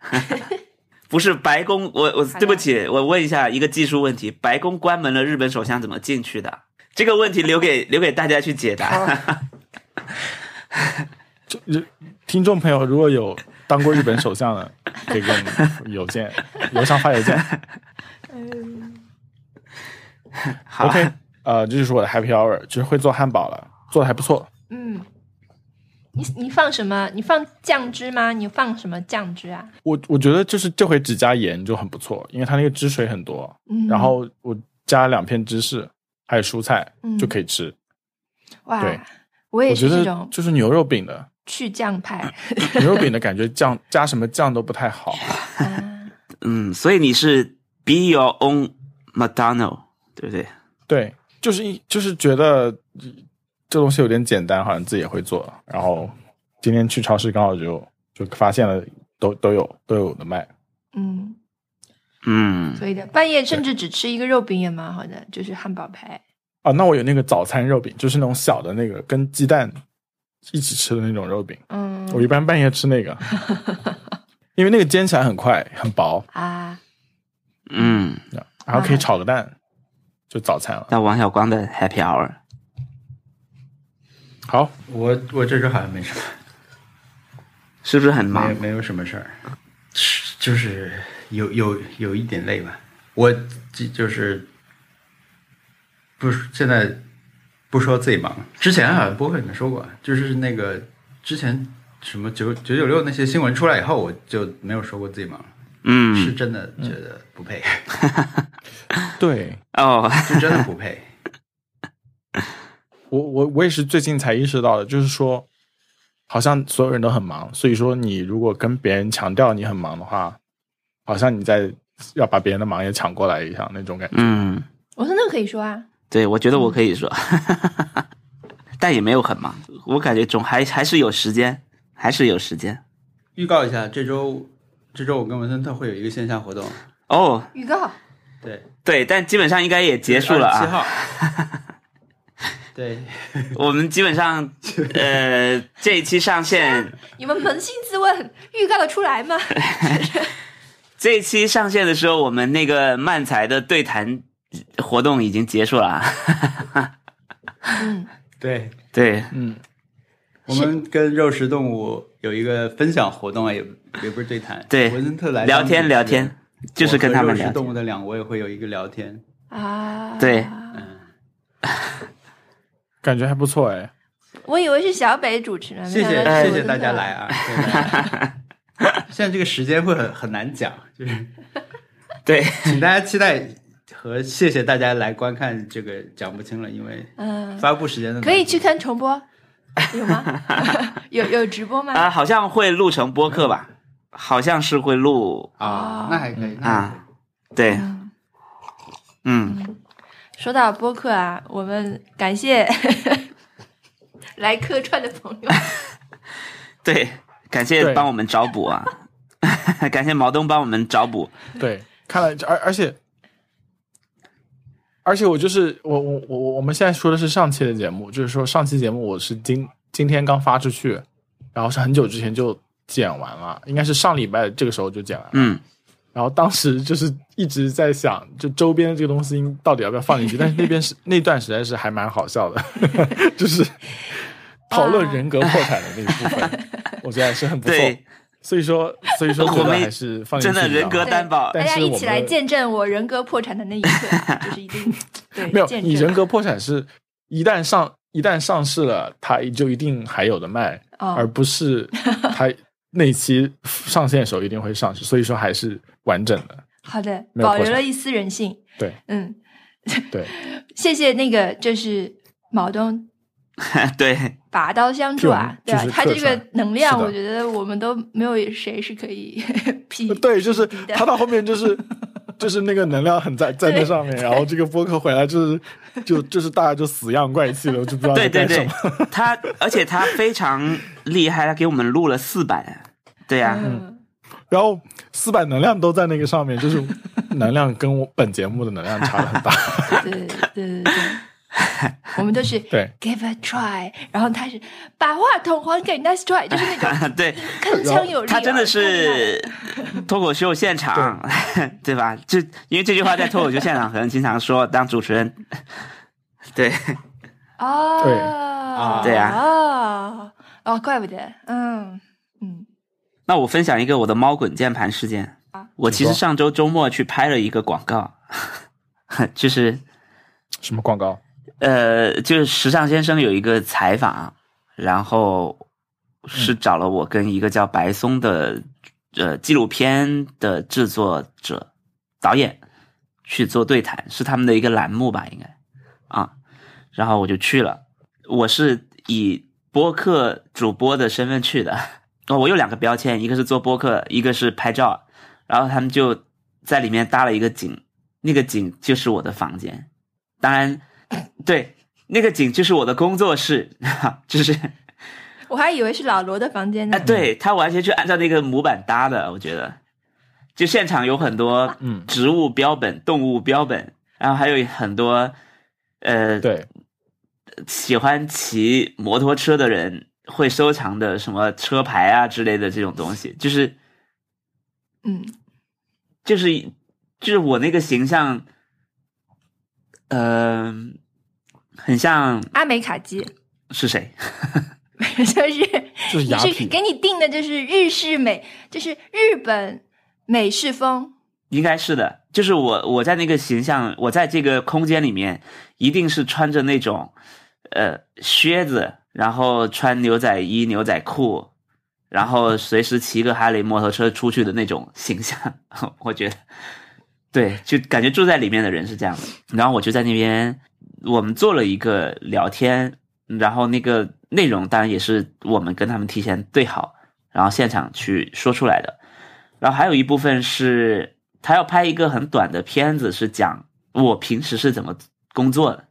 不是白宫，我我对不起，我问一下一个技术问题：白宫关门了，日本首相怎么进去的？这个问题留给留给大家去解答。就就听众朋友如果有当过日本首相的，可以给我们邮件，邮箱发邮件。好 OK，呃，这就是我的 Happy Hour，就是会做汉堡了，做的还不错。嗯，你你放什么？你放酱汁吗？你放什么酱汁啊？我我觉得就是这回只加盐就很不错，因为它那个汁水很多，嗯，然后我加两片芝士，还有蔬菜嗯就可以吃。哇对，我也觉得是这种就是牛肉饼的去酱派。牛肉饼的感觉酱加什么酱都不太好。啊嗯，所以你是 be your own McDonald，对不对？对，就是一就是觉得这东西有点简单，好像自己也会做。然后今天去超市刚好就就发现了，都都有都有的卖。嗯，嗯，可以的。半夜甚至只吃一个肉饼也蛮好的，就是汉堡排。啊，那我有那个早餐肉饼，就是那种小的那个跟鸡蛋一起吃的那种肉饼。嗯，我一般半夜吃那个，因为那个煎起来很快，很薄，啊，嗯，然后可以炒个蛋，就早餐了。那王小光的 Happy Hour，好，我我这周好像没什么，是不是很忙？没有什么事儿，是就是有有有一点累吧。我就就是不是现在不说自己忙，之前好像播客里面说过，就是那个之前什么九九九六那些新闻出来以后，我就没有说过自己忙，是嗯，真的觉得不配，对哦，是真的不配。我我我也是最近才意识到的，就是说，好像所有人都很忙，所以说你如果跟别人强调你很忙的话，好像你在要把别人的忙也抢过来一样那种感觉。嗯，我说那可以说啊。对，我觉得我可以说，但也没有很忙，我感觉总还还是有时间，还是有时间。预告一下，这周这周我跟文森特会有一个线下活动，哦，预告对，对，但基本上应该也结束了啊七啊。号，对，我们基本上 呃这一期上线，你们扪心自问，预告的出来吗？这一期上线的时候，我们那个漫才的对谈活动已经结束了啊。嗯，对，对，嗯，我们跟肉食动物有一个分享活动啊，也也不是对谈，对文森特来聊天聊天，就是跟他们聊天。肉食动物的两位会有一个聊天，啊，对嗯 感觉还不错哎。我以为是小北主持人，谢谢谢谢大家来啊！现在这个时间会很很难讲，就是对，请大家期待和谢谢大家来观看这个讲不清了，因为嗯，发布时间的可以去看重播，有吗？有有直播吗？啊，好像会录成播客吧？好像是会录啊，那还可以，那还可以啊。对，嗯嗯，说到播客啊，我们感谢 来客串的朋友。对，感谢帮我们找补啊，感谢毛东帮我们找补。对，看来而而且而且我就是我我我我们现在说的是上期的节目，就是说上期节目我是今今天刚发出去，然后是很久之前就剪完了，应该是上礼拜这个时候就剪完了。嗯，然后当时就是一直在想，就周边的这个东西到底要不要放进去，但是那边是 那段实在是还蛮好笑的，就是讨论人格破产的那一部分，我觉得还是很不错。对，所以说，所以说我们还是放进真的人格担保。大家一起来见证我人格破产的那一刻啊，就是一定对没有，你人格破产是一旦上一旦上市了，它就一定还有的卖，哦。而不是它那期上线的时候一定会上市，所以说还是完整的。好的，保留了一丝人性。对。嗯，对，谢谢那个就是毛东 对，拔刀相助啊，对吧、替我们就是他这个能量，我觉得我们都没有谁是可以匹 对，就是 他到后面就是就是那个能量很在在那上面，然后这个播客回来就是就就是大家就死样怪气了，我就不知道在对对对。干什么。，他而且他非常厉害，他给我们录了四版。对呀、嗯，然后四百能量都在那个上面，就是能量跟我本节目的能量差很大。对对对对对，我们都是 对。give a try，然后他是把话筒还给 nice try，就是那种 对，铿锵有力啊。他真的是脱口秀现场，对。吧？就因为这句话在脱口秀现场可能经常说，当主持人，对。哦，对。啊。对啊。哦哦，怪不得，嗯嗯，那我分享一个我的猫滚键盘事件。啊。我其实上周周末去拍了一个广告，就是什么广告？呃，就是时尚先生有一个采访，然后是找了我跟一个叫白松的呃纪录片的制作者导演去做对谈，是他们的一个栏目吧，应该啊。然后我就去了，我是以播客主播的身份去的。哦，我有两个标签，一个是做播客，一个是拍照。然后他们就在里面搭了一个景，那个景就是我的房间。当然，对，那个景就是我的工作室，就是我还以为是老罗的房间哎，呢。对他完全就按照那个模板搭的，我觉得，就现场有很多嗯植物标本、动物标本，然后还有很多呃，对，喜欢骑摩托车的人会收藏的什么车牌啊之类的这种东西，就是嗯，就是就是我那个形象，呃，很像阿美卡基是谁？就是就是雅痞给你定的就是日式美，就是日本美式风。应该是的，就是我我在那个形象，我在这个空间里面，一定是穿着那种呃靴子，然后穿牛仔衣、牛仔裤，然后随时骑个哈雷摩托车出去的那种形象。我觉得，对，就感觉住在里面的人是这样的。然后我就在那边，我们做了一个聊天，然后那个内容当然也是我们跟他们提前对好，然后现场去说出来的。然后还有一部分是他要拍一个很短的片子，是讲我平时是怎么工作的，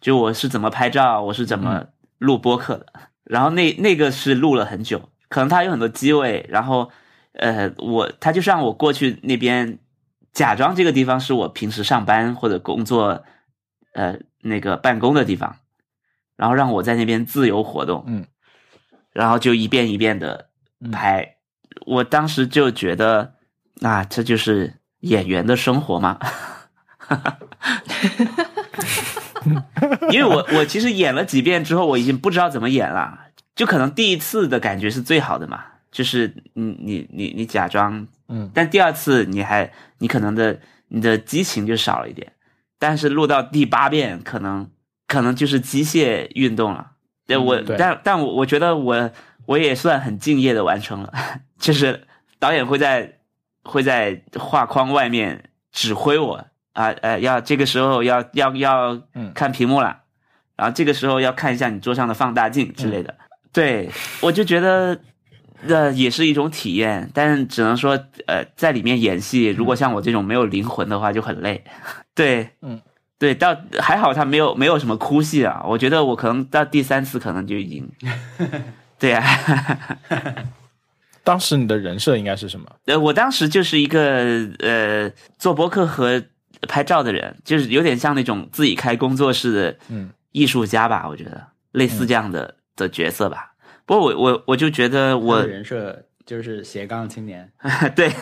就我是怎么拍照，我是怎么录播客的。然后那那个是录了很久，可能他有很多机位，然后呃，我他就让我过去那边假装这个地方是我平时上班或者工作呃那个办公的地方，然后让我在那边自由活动，嗯，然后就一遍一遍的拍。我当时就觉得，啊，这就是演员的生活嘛。因为我我其实演了几遍之后，我已经不知道怎么演了，就可能第一次的感觉是最好的嘛，就是你你你你假装，嗯，但第二次你还你可能的你的激情就少了一点，但是录到第八遍，可能可能就是机械运动了。对我，对。但但我我觉得我我也算很敬业的完成了，就是导演会在会在画框外面指挥我啊，呃，要这个时候要要要嗯。看屏幕了，然后这个时候要看一下你桌上的放大镜之类的。对，我就觉得呃也是一种体验，但是只能说呃在里面演戏，如果像我这种没有灵魂的话就很累。对，嗯。对，到还好他没有没有什么哭戏啊，我觉得我可能到第三次可能就已经，对呀、当时你的人设应该是什么？呃，我当时就是一个呃做播客和拍照的人，就是有点像那种自己开工作室的嗯艺术家吧，我觉得类似这样的、的角色吧。不过我我我就觉得我人设就是斜杠青年，对，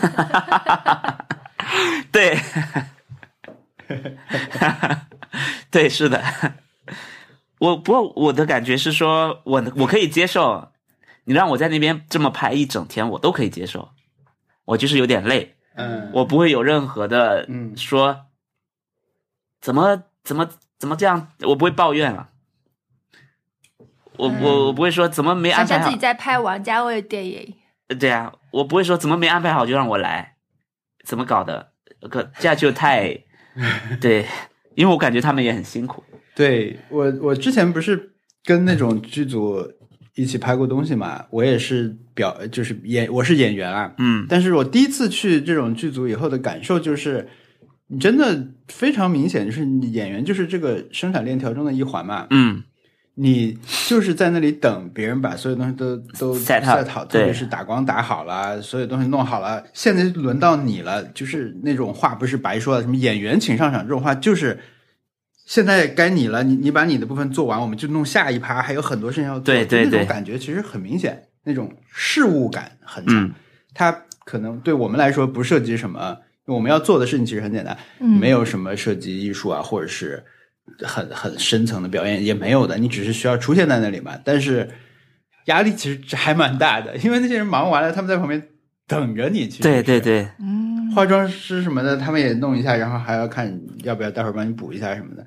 对，对，是的。我不过我的感觉是说，我我可以接受，你让我在那边这么拍一整天，我都可以接受。我就是有点累，嗯，我不会有任何的嗯说怎么怎么怎么这样，我不会抱怨了。我我我不会说怎么没安排好想象自己，在拍王家卫的电影，对啊，我不会说怎么没安排好就让我来，怎么搞的？可这样就太 对，因为我感觉他们也很辛苦。对我，我之前不是跟那种剧组一起拍过东西嘛，我也是表，就是演，我是演员啊。嗯但是我第一次去这种剧组以后的感受就是，你真的非常明显，就是你演员就是这个生产链条中的一环嘛。嗯你就是在那里等别人把所有东西都都 Set up，好，特别是打光打好了，所有东西弄好了，现在轮到你了。就是那种话不是白说的，什么演员请上场这种话，就是现在该你了，你你把你的部分做完，我们就弄下一趴，还有很多事情要做。对对对就那种感觉其实很明显，那种事物感很强。嗯它可能对我们来说不涉及什么，我们要做的事情其实很简单，嗯没有什么涉及艺术啊，或者是很很深层的表演也没有的，你只是需要出现在那里嘛。但是压力其实还蛮大的，因为那些人忙完了，他们在旁边等着你去。对对，对，嗯，化妆师什么的，他们也弄一下，然后还要看要不要待会儿帮你补一下什么的。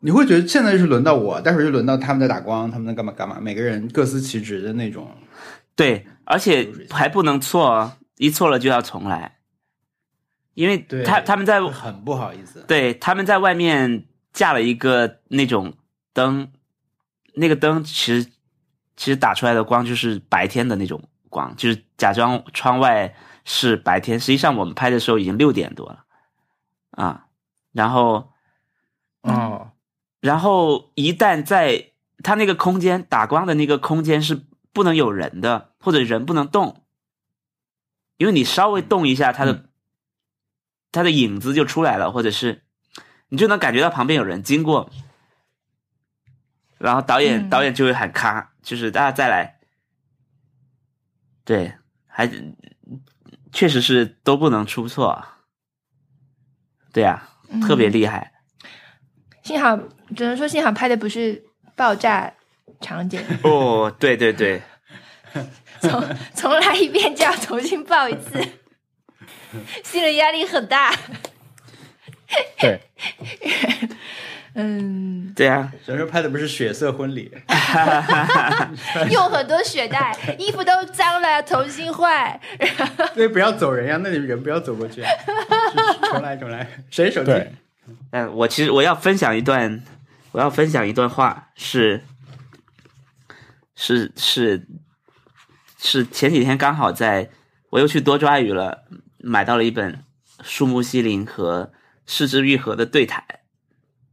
你会觉得现在就是轮到我，待会儿就轮到他们在打光，他们在干嘛干嘛，每个人各司其职的那种。对，而且还不能错哦，一错了就要重来，因为，他他们在很不好意思。对他们在外面架了一个那种灯，那个灯其实其实打出来的光就是白天的那种光，就是假装窗外是白天，实际上我们拍的时候已经六点多了啊，然后哦，然后一旦在它那个空间打光的那个空间是不能有人的，或者人不能动，因为你稍微动一下，它的、嗯。它的影子就出来了，或者是你就能感觉到旁边有人经过，然后导演、嗯导演就会喊咔，就是大家再来，对，还确实是都不能出错，对啊，特别厉害。幸好只能说幸好拍的不是爆炸场景，哦，对对对，重重 来一遍就要重新爆一次，心理压力很大。对，嗯，对啊，小时候拍的不是血色婚礼，用很多血袋，衣服都脏了，重新换。对，不要走人呀，那里人不要走过去，就是重来重来，谁手机？对，嗯，我其实我要分享一段，我要分享一段话，是是是是前几天刚好在，我又去多抓鱼了，买到了一本树木西林和柿之愈合的对谈，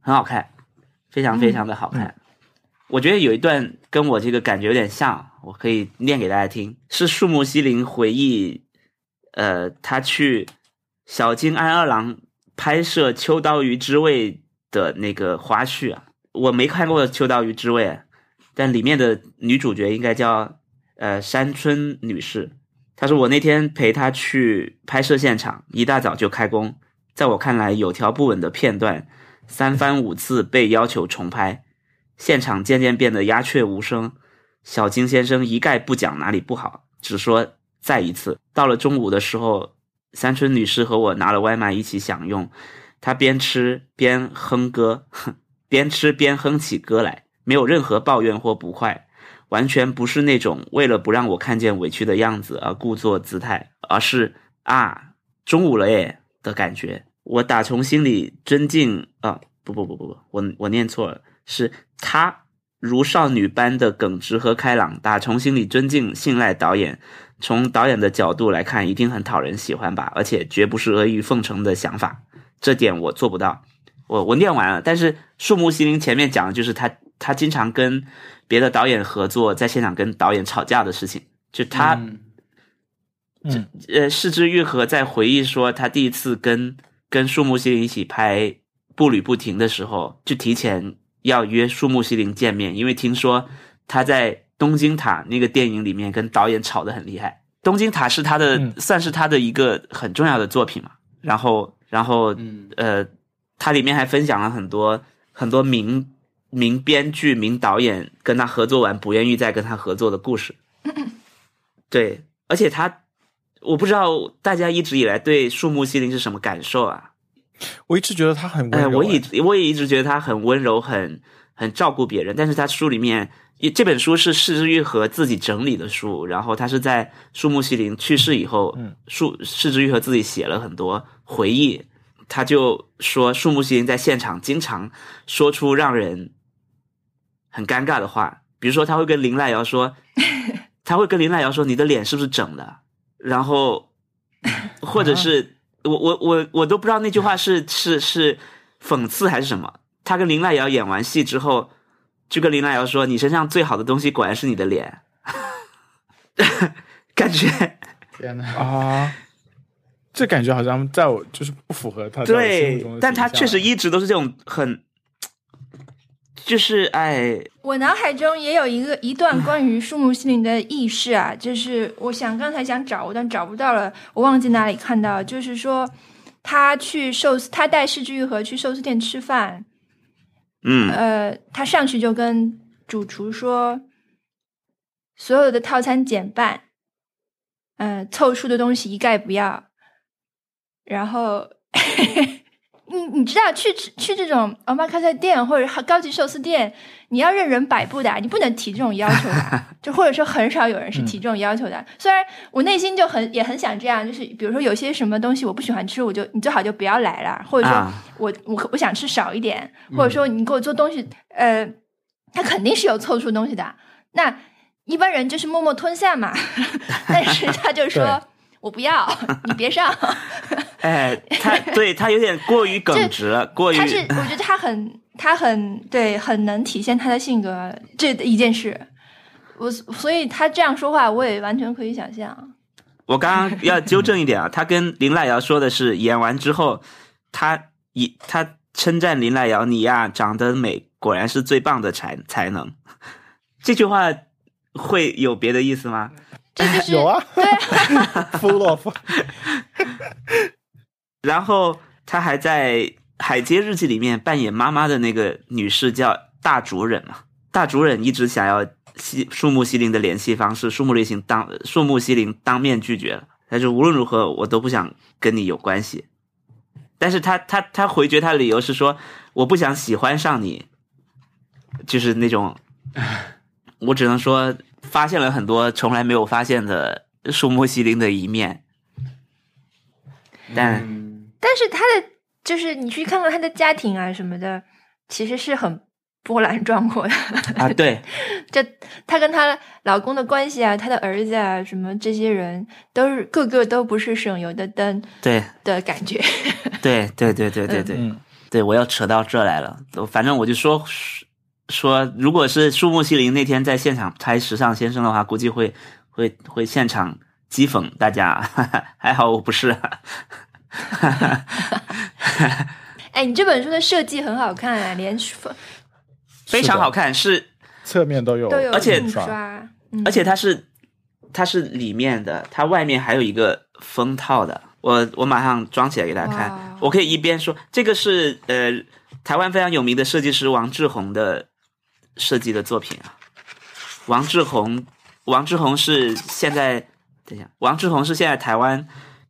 很好看，非常非常的好看。我觉得有一段跟我这个感觉有点像，我可以念给大家听，是树木希林回忆，呃，他去小津安二郎拍摄《秋刀鱼之味》的那个花絮啊，我没看过《秋刀鱼之味》，但里面的女主角应该叫呃山村女士。她说我那天陪她去拍摄现场，一大早就开工，在我看来有条不紊的片段，三番五次被要求重拍，现场渐渐变得鸦雀无声。小金先生一概不讲哪里不好，只说再一次。到了中午的时候，山村女士和我拿了外卖一起享用，她边吃边哼歌。哼边吃边哼起歌来，没有任何抱怨或不快，完全不是那种为了不让我看见委屈的样子而故作姿态，而是啊，中午了耶的感觉。我打从心里尊敬啊，不不不不不，我我念错了，是他如少女般的耿直和开朗，打从心里尊敬信赖导演。从导演的角度来看，一定很讨人喜欢吧，而且绝不是阿谀奉承的想法，这点我做不到。我我念完了，但是树木希林前面讲的就是他他经常跟别的导演合作，在现场跟导演吵架的事情。就他，嗯呃，四之愈合在回忆说，他第一次跟跟树木希林一起拍《步履不停》的时候，就提前要约树木希林见面，因为听说他在《东京塔》那个电影里面跟导演吵得很厉害。《东京塔》是他的，嗯算是他的一个很重要的作品嘛。然后，然后，嗯呃。他里面还分享了很多很多名名编剧、名导演跟他合作完不愿意再跟他合作的故事。对，而且他，我不知道大家一直以来对树木希林是什么感受啊？我一直觉得他很温哎，柔。我也我也一直觉得他很温柔，很很照顾别人。但是他书里面，这本书是柿之愈和自己整理的书，然后他是在树木希林去世以后，嗯，树柿之愈和自己写了很多回忆。他就说，树木希林在现场经常说出让人很尴尬的话，比如说他会跟林濑遥说，他会跟林濑遥说：“你的脸是不是整的？”然后，或者是我我我我都不知道那句话是是是讽刺还是什么。他跟林濑遥演完戏之后，就跟林濑遥说：“你身上最好的东西果然是你的脸。”感觉 天哪！啊，这感觉好像在我就是不符合他在我心目对中的，但他确实一直都是这种很，就是哎，我脑海中也有一个一段关于树木心灵的轶事啊，就是我想刚才想找，但找不到了，我忘记哪里看到，就是说他去寿司，他带世之愈合去寿司店吃饭，嗯。呃，他上去就跟主厨说，所有的套餐减半，嗯、凑数的东西一概不要。然后，你你知道去去这种 omakase 店或者高级寿司店，你要任人摆布的，你不能提这种要求的，就或者说很少有人是提这种要求的。虽然我内心就很也很想这样，就是比如说有些什么东西我不喜欢吃，我就你最好就不要来了，或者说啊我我我想吃少一点，或者说你给我做东西，呃，他肯定是有凑出东西的。那一般人就是默默吞下嘛，但是他就说 对我不要，你别上。哎，他对他有点过于耿直了，过于他是我觉得他很 他很对，很能体现他的性格这一件事。我所以他这样说话，我也完全可以想象。我刚刚要纠正一点啊，他跟林濑遥说的是演完之后，他以他称赞林濑遥你呀长得美，果然是最棒的才才能。这句话会有别的意思吗？这就是 有啊。对。啊，full of 然后他还在《海街日记》里面扮演妈妈的那个女士叫大主忍嘛，大主忍一直想要西树木希林的联系方式，树木类型当树木希林当面拒绝了，他说无论如何我都不想跟你有关系。但是他他他回绝他的理由是说我不想喜欢上你，就是那种，我只能说发现了很多从来没有发现的树木希林的一面，但。嗯但是他的就是你去看看他的家庭啊什么的，其实是很波澜壮阔的。啊，对，就她跟她老公的关系啊，她的儿子啊，什么这些人都是个个都不是省油的灯对，的感觉。对，对，对，对，对，对，嗯，对，我要扯到这来了。反正我就说说，如果是树木希林那天在现场拍《时尚先生》的话，估计会会会现场讥讽大家。还好我不是、啊。哎，你这本书的设计很好看啊，连封非常好看，是侧面都有，都有而且印刷，嗯而且它是它是里面的，它外面还有一个封套的。我我马上装起来给大家看，我可以一边说这个是呃台湾非常有名的设计师王志宏的设计的作品啊。王志宏，王志宏是现在等一下，王志宏是现在台湾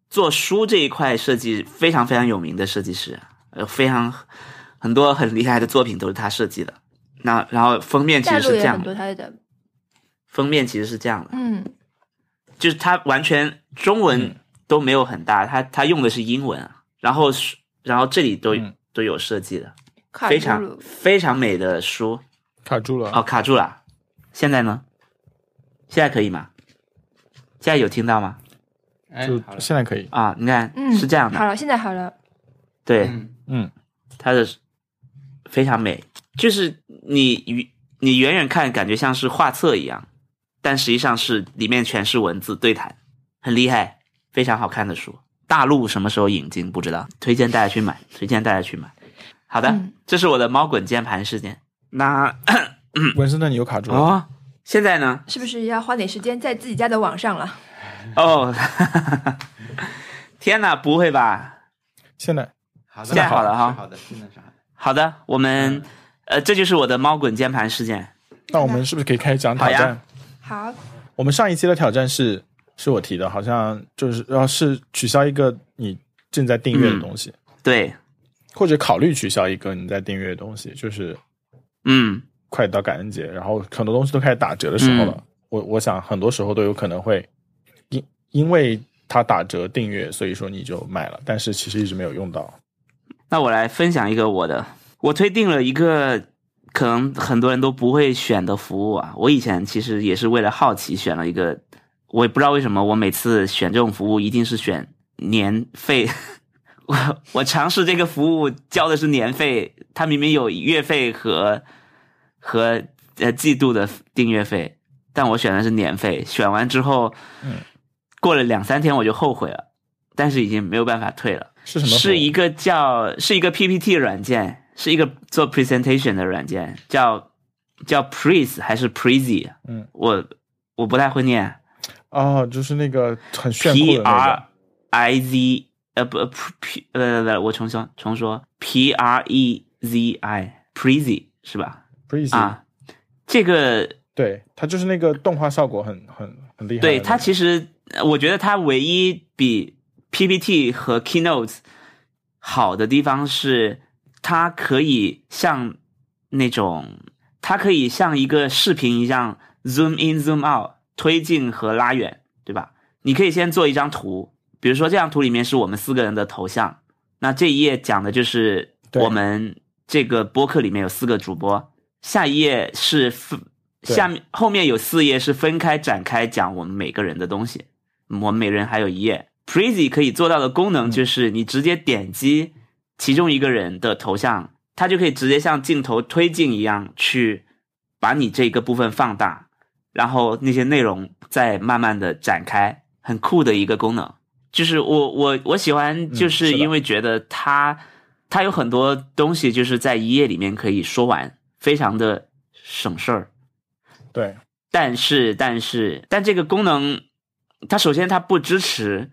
做书这一块设计非常非常有名的设计师，呃，非常很多很厉害的作品都是他设计的。那然后封面其实是这样的封面其实是这样的，嗯，就是他完全中文嗯都没有很大，他他用的是英文啊，然后是然后这里都、嗯都有设计的，非常非常美的书卡住了。哦，卡住了，现在呢？现在可以吗？现在有听到吗？就哎好了现在可以，啊，你看、嗯，是这样的，好了，现在好了，对，嗯嗯，它的非常美，就是你远你远远看感觉像是画册一样，但实际上是里面全是文字对谈，很厉害，非常好看的书。大陆什么时候引进不知道，推荐大家去买，推荐大家去买。好的，嗯这是我的猫滚键盘事件。那 文森特你又卡住了。哦，现在呢？是不是要花点时间在自己家的网上了？哦，天哪，不会吧？现在好的，现在好了哈好的，现在是好的。好的，我们、呃，这就是我的猫滚键盘事件。那我们是不是可以开始讲挑战？好，我们上一期的挑战是是我提的，好像就是要是取消一个你正在订阅的东西，对，或者考虑取消一个你在订阅的东西，就是嗯，快到感恩节，然后很多东西都开始打折的时候了。嗯我我想很多时候都有可能会因因为它打折订阅，所以说你就买了，但是其实一直没有用到。那我来分享一个我的，我推定了一个可能很多人都不会选的服务啊。我以前其实也是为了好奇选了一个，我也不知道为什么我每次选这种服务一定是选年费。我 我尝试这个服务交的是年费，它明明有月费和和呃季度的订阅费，但我选的是年费。选完之后，嗯，过了两三天我就后悔了，但是已经没有办法退了。是什么？是一个叫是一个 PPT 软件，是一个做 presentation 的软件，叫叫 Prezi 还是 Prezi？嗯，我我不太会念哦，就是那个很炫酷，P 的那 R 个。I Z 呃不 P 呃不不我重说重说 P R E Z I Prezi 是吧？Breezy，、啊，这个对，它就是那个动画效果很很很厉害。对它其实，呃我觉得它唯一比 PPT 和 Keynote 好的地方是，它可以像那种，它可以像一个视频一样 zoom in zoom out 推进和拉远，对吧？你可以先做一张图，比如说这张图里面是我们四个人的头像，那这一页讲的就是我们这个播客里面有四个主播，下一页是分下面后面有四页是分开展开讲我们每个人的东西，我们每人还有一页。Prezi 可以做到的功能就是你直接点击其中一个人的头像，它就可以直接像镜头推进一样去把你这个部分放大，然后那些内容再慢慢的展开，很酷的一个功能。就是我我我喜欢，就是因为觉得它、它有很多东西就是在一页里面可以说完，非常的省事儿。对但是，但是，但这个功能，它首先它不支持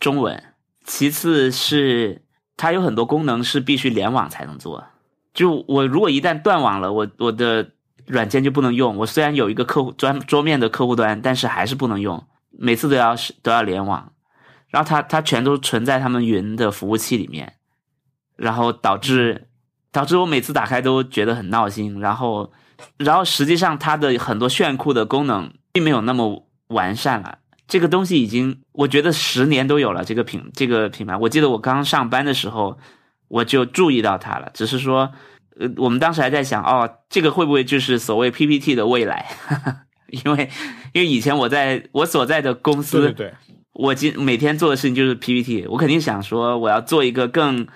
中文，其次是它有很多功能是必须联网才能做。就我如果一旦断网了，我我的软件就不能用。我虽然有一个客户专桌面的客户端，但是还是不能用，每次都要都要联网。然后它它全都存在他们云的服务器里面，然后导致导致我每次打开都觉得很闹心，然后然后实际上它的很多炫酷的功能并没有那么完善了。这个东西已经我觉得十年都有了，这个品这个品牌，我记得我刚上班的时候我就注意到它了，只是说呃我们当时还在想哦，这个会不会就是所谓 PPT 的未来？因为因为以前我在我所在的公司，对对对，我今每天做的事情就是 PPT，我肯定想说我要做一个更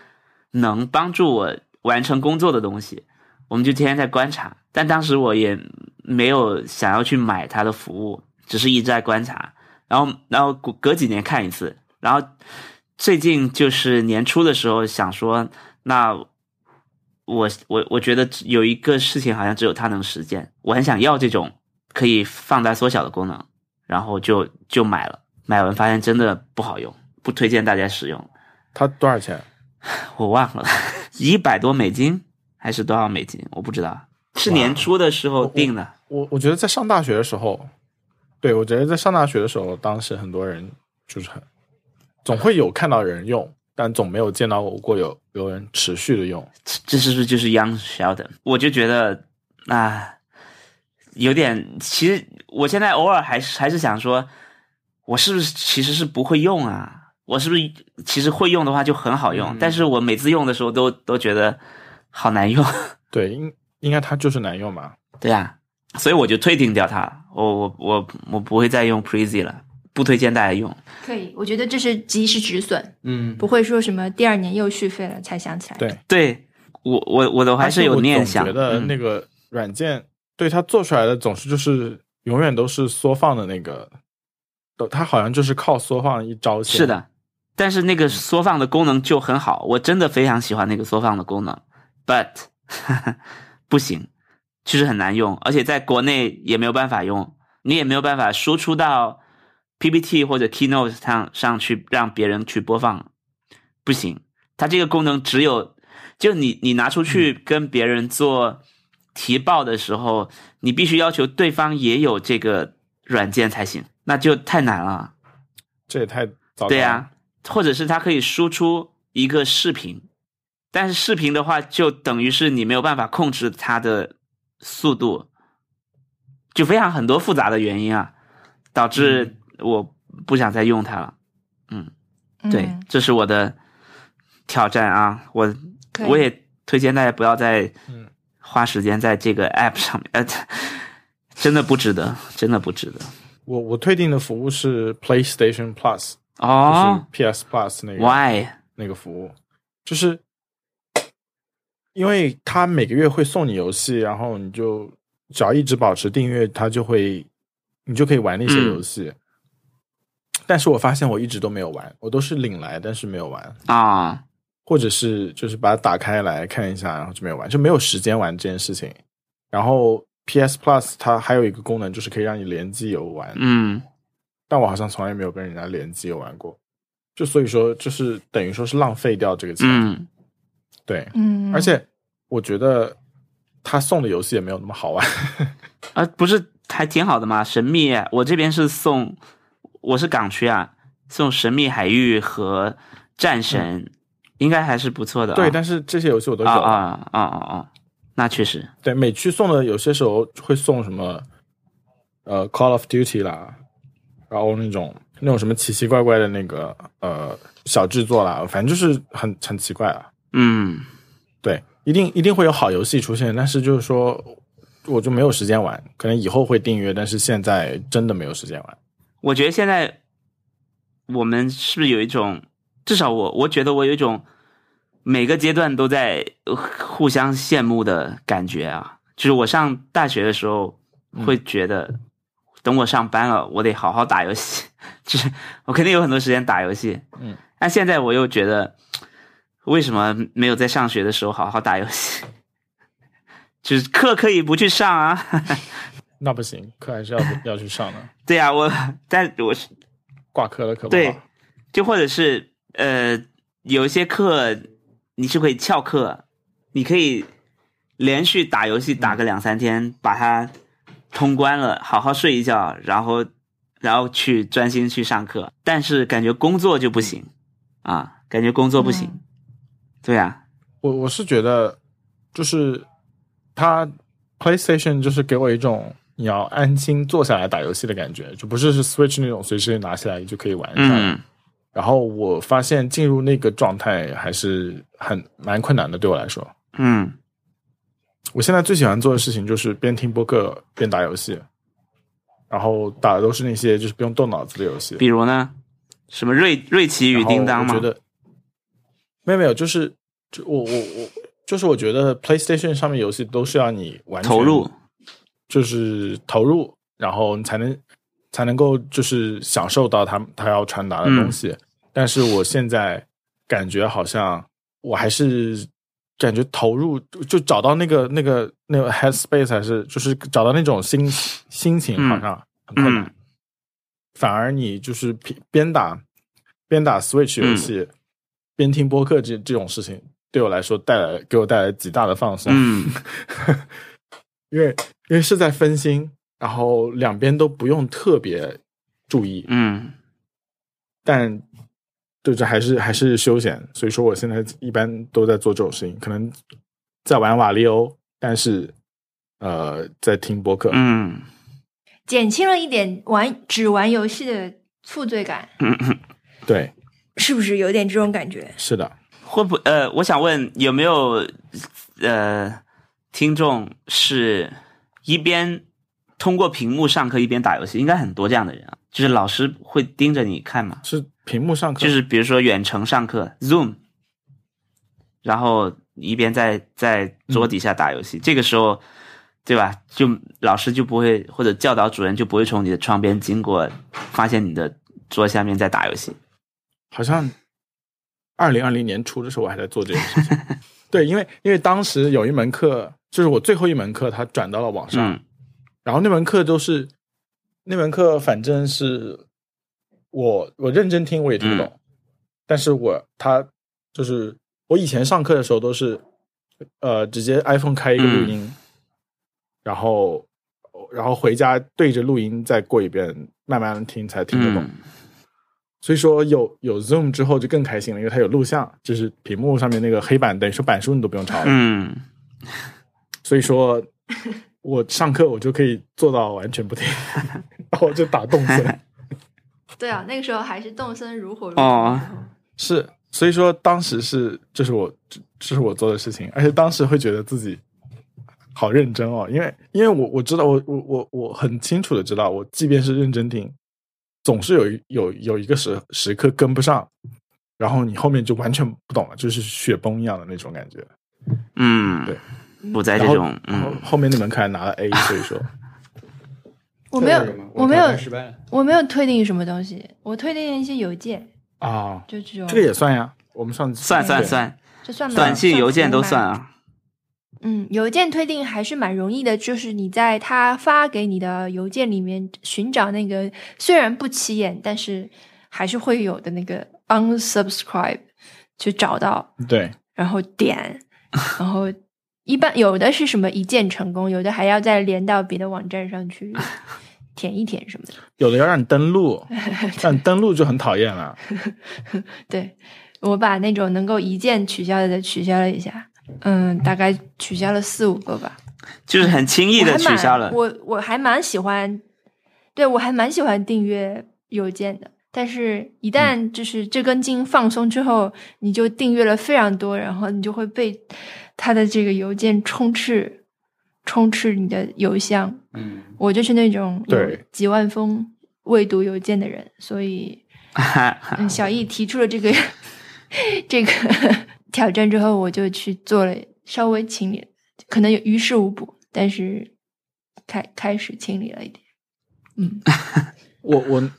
能帮助我完成工作的东西，我们就天天在观察。但当时我也没有想要去买它的服务，只是一直在观察。然后，然后隔隔几年看一次。然后最近就是年初的时候想说，那我我我觉得有一个事情好像只有它能实现，我很想要这种可以放大缩小的功能，然后就就买了，买完发现真的不好用，不推荐大家使用。它多少钱？我忘了，一百多美金还是多少美金？我不知道，是年初的时候定的。我我觉得在上大学的时候，对我觉得在上大学的时候，当时很多人就是很总会有看到人用，但总没有见到过有有人持续的用。这这是不是就是 Young Sheldon？我就觉得啊，有点。其实我现在偶尔还是还是想说，我是不是其实是不会用啊？我是不是其实会用的话就很好用？但是我每次用的时候都都觉得好难用。对，应应该它就是难用嘛。对呀、所以我就退订掉它了。我我我我不会再用 Prezi 了，不推荐大家用。可以，我觉得这是及时止损，嗯，不会说什么第二年又续费了才想起来。对，对我我我都还是有念想。我觉得嗯那个软件对它做出来的总是就是永远都是缩放的那个，都它好像就是靠缩放一招鲜。是，的，但是那个缩放的功能就很好，我真的非常喜欢那个缩放的功能，but 不行，就是很难用，而且在国内也没有办法用，你也没有办法输出到 PPT 或者 Keynote 上上去让别人去播放，不行，它这个功能只有就你你拿出去跟别人做提报的时候，你必须要求对方也有这个软件才行，那就太难了。这也太糟糕。对呀、或者是它可以输出一个视频，但是视频的话，就等于是你没有办法控制它的速度，就非常很多复杂的原因啊，导致我不想再用它了。嗯对，这是我的挑战啊！我我也推荐大家不要再嗯花时间在这个 app 上面，呃，真的不值得，真的不值得。我我退订的服务是 PlayStation Plus，哦就是 PS Plus 那个，why？那个服务，就是因为它每个月会送你游戏，然后你就只要一直保持订阅，它就会你就可以玩那些嗯游戏。但是我发现我一直都没有玩，我都是领来，但是没有玩，啊、或者是就是把它打开来看一下，然后就没有玩，就没有时间玩这件事情。然后 PS Plus 它还有一个功能，就是可以让你联机游玩，嗯，但我好像从来没有跟人家联机游玩过，就所以说就是等于说是浪费掉这个钱。嗯，对，嗯，而且我觉得他送的游戏也没有那么好玩。啊，不是还挺好的吗？神秘，我这边是送，我是港区啊，送神秘海域和战神，应该还是不错的、啊。对，但是这些游戏我都有。啊啊啊啊啊，那确实，对，美区送的有些时候会送什么，呃，Call of Duty 啦，然后那种那种什么奇奇怪怪的那个呃小制作啦，反正就是很很奇怪啊。嗯，对，一定一定会有好游戏出现，但是就是说我就没有时间玩，可能以后会订阅，但是现在真的没有时间玩。我觉得现在我们是不是有一种，至少我我觉得我有一种每个阶段都在呃互相羡慕的感觉啊。就是我上大学的时候会觉得，等我上班了，我得好好打游戏，就是我肯定有很多时间打游戏。嗯，但现在我又觉得，为什么没有在上学的时候好好打游戏？就是课可以不去上啊。那不行，课还是要要去上的，对呀、我但我是挂科了可不对好。，就或者是呃，有一些课你是可以翘课，你可以连续打游戏打个两三天，把它通关了，好好睡一觉，然后然后去专心去上课。但是感觉工作就不行啊，感觉工作不行。嗯对呀、我我是觉得，就是它 PlayStation 就是给我一种你要安心坐下来打游戏的感觉，就不是是 Switch 那种随时拿起来就可以玩上。嗯然后我发现进入那个状态还是很蛮困难的，对我来说。嗯我现在最喜欢做的事情就是边听播客边打游戏，然后打的都是那些就是不用动脑子的游戏。比如呢，什么瑞瑞奇与叮当吗？我觉得没有没有，就是就我我我就是我觉得 PlayStation 上面游戏都是要你完全投入，就是投入，然后你才能才能够就是享受到他他要传达的东西。但是我现在感觉好像我还是感觉投入就就找到那个那个那个 headspace 还是就是找到那种心心情嗯好像很困难，嗯。反而你就是边边打边打 Switch 游戏、嗯。边听播客这这种事情，对我来说带来给我带来极大的放松。嗯。因为因为是在分心，然后两边都不用特别注意，嗯。但对这还是还是休闲，所以说我现在一般都在做这种事情，可能在玩瓦力欧，但是呃在听播客，嗯。减轻了一点玩只玩游戏的负罪感，嗯。嗯，对，是不是有点这种感觉？是的，会不呃，我想问有没有呃听众是一边通过屏幕上课一边打游戏？应该很多这样的人啊，就是老师会盯着你看嘛，是屏幕上课，就是比如说远程上课 Zoom，然后一边在在桌底下打游戏，这个时候，对吧？就老师就不会或者教导主任就不会从你的窗边经过，发现你的桌下面在打游戏。好像二零二零年初的时候我还在做这件事情，对，因为因为当时有一门课，就是我最后一门课，它转到了网上，嗯然后那门课都是那门课，反正是我我认真听我也听不懂，但是我他就是我以前上课的时候都是呃直接 iPhone 开一个录音，然后然后回家对着录音再过一遍，慢慢听才听得懂。嗯所以说有有 Zoom 之后就更开心了，因为它有录像，就是屏幕上面那个黑板，等于说板书你都不用抄了。嗯所以说，我上课我就可以做到完全不听，然后就打动森。对啊，那个时候还是动森如火如荼哦是，所以说当时是这是我这这是我做的事情，而且当时会觉得自己好认真哦，因为因为我我知道我我我我很清楚的知道，我即便是认真听，总是有一有有一个时时刻跟不上，然后你后面就完全不懂了，就是雪崩一样的那种感觉。嗯，对，不在这种后嗯。后面那门课还拿了 A，所以说。我没有我没有。我没有推定什么东西，我推定一些邮件，啊，就这种。这个也算呀，我们上次算算算，这算短信、邮件都算啊。嗯，邮件推定还是蛮容易的，就是你在他发给你的邮件里面寻找那个虽然不起眼，但是还是会有的那个 unsubscribe，去找到，对。然后点，然后一般有的是什么一键成功，有的还要再连到别的网站上去 填一填什么的。有的要让你登录，让你登录就很讨厌了。对我把那种能够一键取消的取消了一下，嗯，大概取消了四五个吧。就是很轻易的取消了。我我还蛮喜欢，对我还蛮喜欢订阅邮件的。但是，一嗯旦就是这根筋放松之后，你就订阅了非常多，然后你就会被他的这个邮件充斥，充斥你的邮箱。嗯，我就是那种有对几万封未读邮件的人，所以 嗯，小易提出了这个 这个 挑战之后，我就去做了，稍微清理，可能有于事无补，但是开开始清理了一点。嗯，我我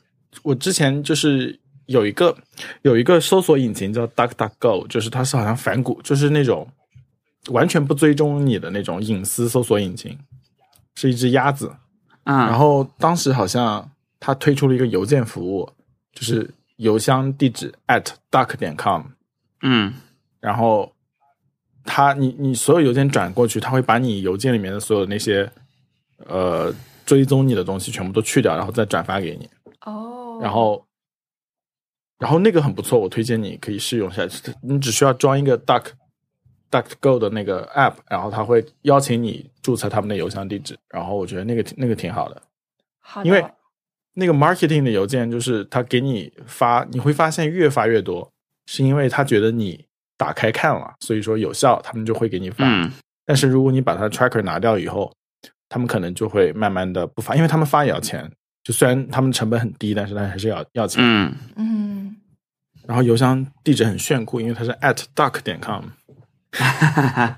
我之前就是有一个有一个搜索引擎叫 DuckDuckGo，就是它是好像反骨，就是那种完全不追踪你的那种隐私搜索引擎，是一只鸭子。嗯，然后当时好像它推出了一个邮件服务，就是邮箱地址 at duck 点 com，嗯然后它你你所有邮件转过去，它会把你邮件里面的所有那些呃追踪你的东西全部都去掉，然后再转发给你。哦然后然后那个很不错，我推荐你可以试用一下。你只需要装一个 duck DuckGo 的那个 app，然后他会邀请你注册他们的邮箱地址，然后我觉得那个挺那个挺好的。好的，因为那个 marketing 的邮件就是他给你发，你会发现越发越多，是因为他觉得你打开看了，所以说有效，他们就会给你发。嗯但是如果你把它的 tracker 拿掉以后，他们可能就会慢慢的不发，因为他们发也要钱。就虽然他们成本很低，但是他还是要要钱。嗯嗯，然后邮箱地址很炫酷，因为它是 at duck 点 com。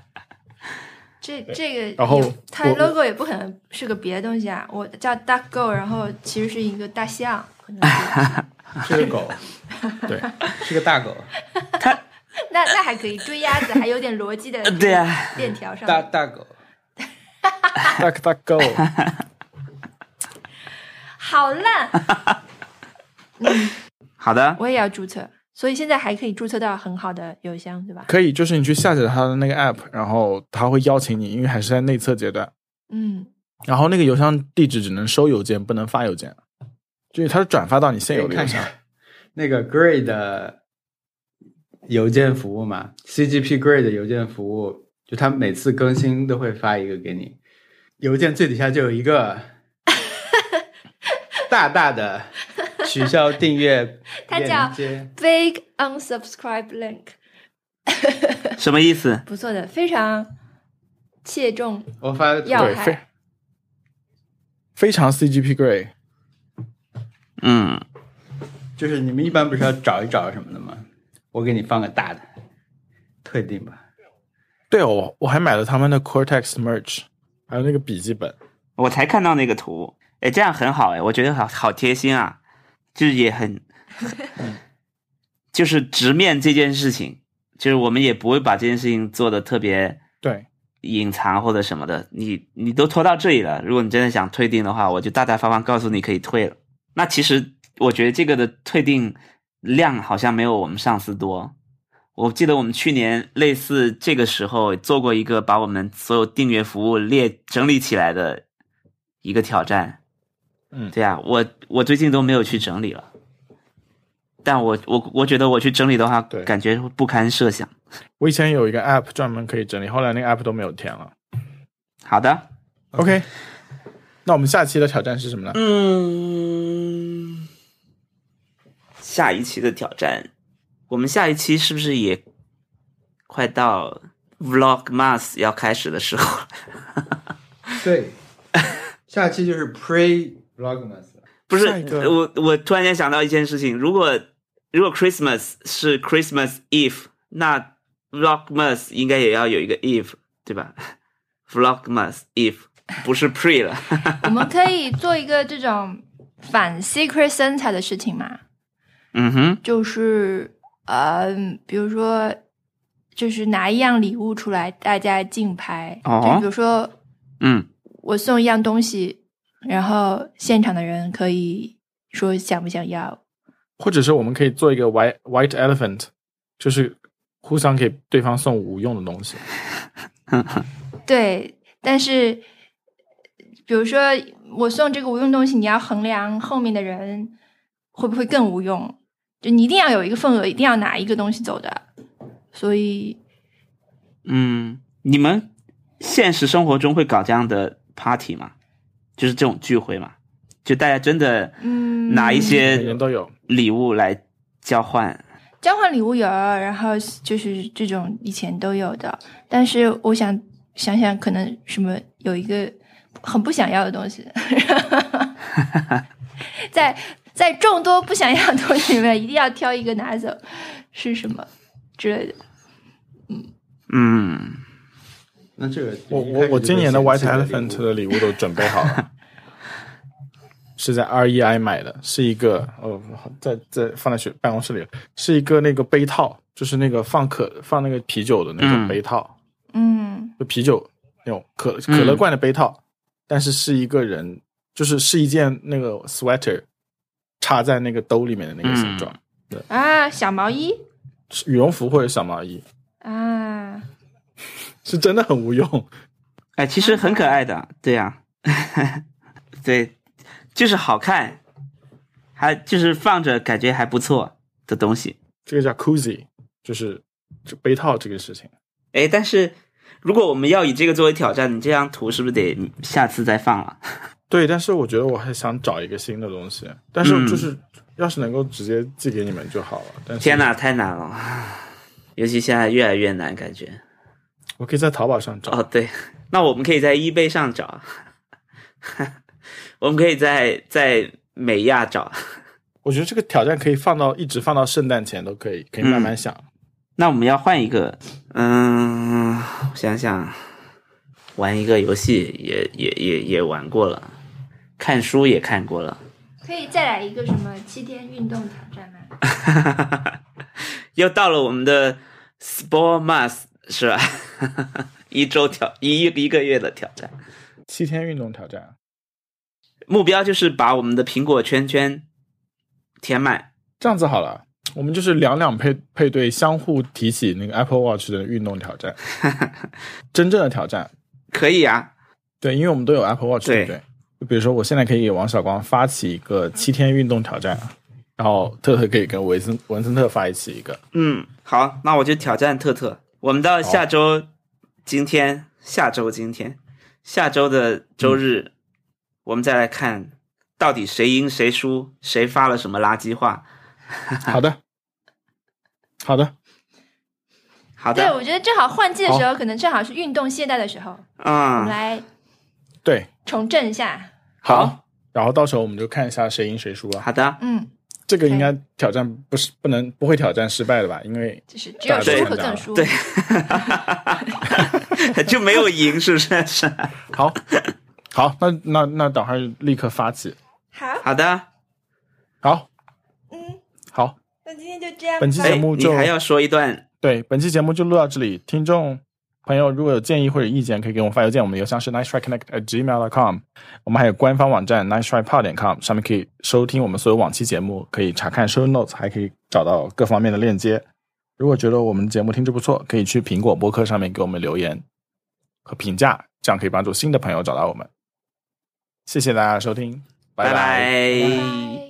这这个然后它 logo 也不可能是个别的东西啊。我叫 DuckGo，然后其实是一个大象，可能是 是个狗，对，是个大狗。那那还可以，追鸭子还有点逻辑的对啊，链条上面。大大狗，Duck Duck Go，好烂，好的，我也要注册，所以现在还可以注册到很好的邮箱，对吧？可以，就是你去下载它的那个 app，然后它会邀请你，因为还是在内测阶段，嗯，然后那个邮箱地址只能收邮件，不能发邮件，就是它是转发到你现有的邮箱。那个 Grey 的邮件服务嘛，CGP Grey 的邮件服务，就它每次更新都会发一个给你，邮件最底下就有一个 大大的取消订阅 它叫，Big unsubscribe link，什么意思？不错的，非常切中我发对，要害非非常 CGP Grey。嗯，就是你们一般不是要找一找什么的吗？我给你放个大的，退订吧。对哦，我还买了他们的 Cortex Merch，还有那个笔记本。我才看到那个图，哎，这样很好哎，我觉得好好贴心啊，就是也很，就是直面这件事情，就是我们也不会把这件事情做的特别对，隐藏或者什么的，你你都拖到这里了，如果你真的想退订的话，我就大大方方告诉你可以退了。那其实我觉得这个的退订量好像没有我们上次多。我记得我们去年类似这个时候做过一个把我们所有订阅服务列整理起来的一个挑战。嗯对啊，我我最近都没有去整理了，但我我我觉得我去整理的话，感觉不堪设想。我以前有一个 app 专门可以整理，后来那个 app 都没有填了。好的，OK，那我们下期的挑战是什么呢？嗯，下一期的挑战，我们下一期是不是也快到 Vlogmas 要开始的时候了？对，下期就是 Pre Vlogmas。不是我我突然间想到一件事情，如果如果 Christmas 是 Christmas Eve，那 Vlogmas 应该也要有一个 Eve，对吧？Vlogmas Eve 不是 Pre 了，我们可以做一个这种反 Secret Santa 的事情嘛？嗯哼，就是呃，比如说，就是拿一样礼物出来，大家竞拍。哦就比如说，嗯，我送一样东西，然后现场的人可以说想不想要。或者是我们可以做一个 white white elephant，就是互相给对方送无用的东西。对，但是比如说我送这个无用东西，你要衡量后面的人会不会更无用，就你一定要有一个份额，一定要拿一个东西走的。所以嗯，你们现实生活中会搞这样的 party 吗？就是这种聚会嘛？就大家真的嗯。拿一些人都有，礼物来交换？交换礼物有，然后就是这种以前都有的，但是我想想想，可能什么有一个很不想要的东西，在在众多不想要的东西里面，一定要挑一个拿走，是什么之类的。嗯。嗯，那这个我我我今年的 white elephant 的礼物都准备好了，是在 REI 买的，是一个哦，在在放在学办公室里，是一个那个杯套，就是那个放可放那个啤酒的那种嗯。杯套，嗯。就啤酒那种可可乐罐的杯套，但是是一个人，就是是一件那个 sweater 插在那个兜里面的那个形状，对啊，小毛衣？羽绒服或者小毛衣，啊，是真的很无用。哎，其实很可爱的，对呀、对，就是好看，还就是放着感觉还不错的东西。这个叫 koozie，就是这杯套这个事情。哎，但是如果我们要以这个作为挑战，你这张图是不是得下次再放了？对，但是我觉得我还想找一个新的东西，但是嗯就是、要是能够直接寄给你们就好了。但是天哪，太难了，尤其现在越来越难，感觉。我可以在淘宝上找。哦，对，那我们可以在 eBay 上找，我们可以在在美亚找。我觉得这个挑战可以放到一直放到圣诞前都可以，可以慢慢想。那我们要换一个，嗯，我想想，玩一个游戏也也也也玩过了，看书也看过了，可以再来一个什么七天运动挑战吗？又到了我们的 Sport Mass 是吧？一周挑一一个月的挑战，七天运动挑战，目标就是把我们的苹果圈圈填满。这样子好了，我们就是两两配配对，相互提起那个 Apple Watch 的运动挑战，真正的挑战。可以啊，对，因为我们都有 Apple Watch，对对不对？就比如说，我现在可以给王小光发起一个七天运动挑战，然后特特可以跟文森文森特发一起一个。嗯，好，那我就挑战特特。我们到下周今天，下周今天，下周的周日，我们再来看到底谁赢谁输，谁发了什么垃圾话。好的，好的，好的，对我觉得正好换季的时候，可能正好是运动懈怠的时候，我们嗯，来对，重振一下。好，然后到时候我们就看一下谁赢谁输了。好的，嗯，这个应该挑战不是不能不会挑战失败的吧？因为就是只有输和更输。对，就没有赢，是不是？是。好，好，那那那等会儿立刻发起。好，好的，好，嗯，好，那今天就这样。本期哎节目就你还要说一段对，本期节目就录到这里。听众朋友如果有建议或者意见，可以给我们发邮件，我们的邮箱是 nice try connect at gmail dot com。我们还有官方网站 nice try pod 点 com，上面可以收听我们所有往期节目，可以查看 show notes，还可以找到各方面的链接。如果觉得我们节目听着不错，可以去苹果播客上面给我们留言和评价，这样可以帮助新的朋友找到我们。谢谢大家的收听，拜拜拜拜。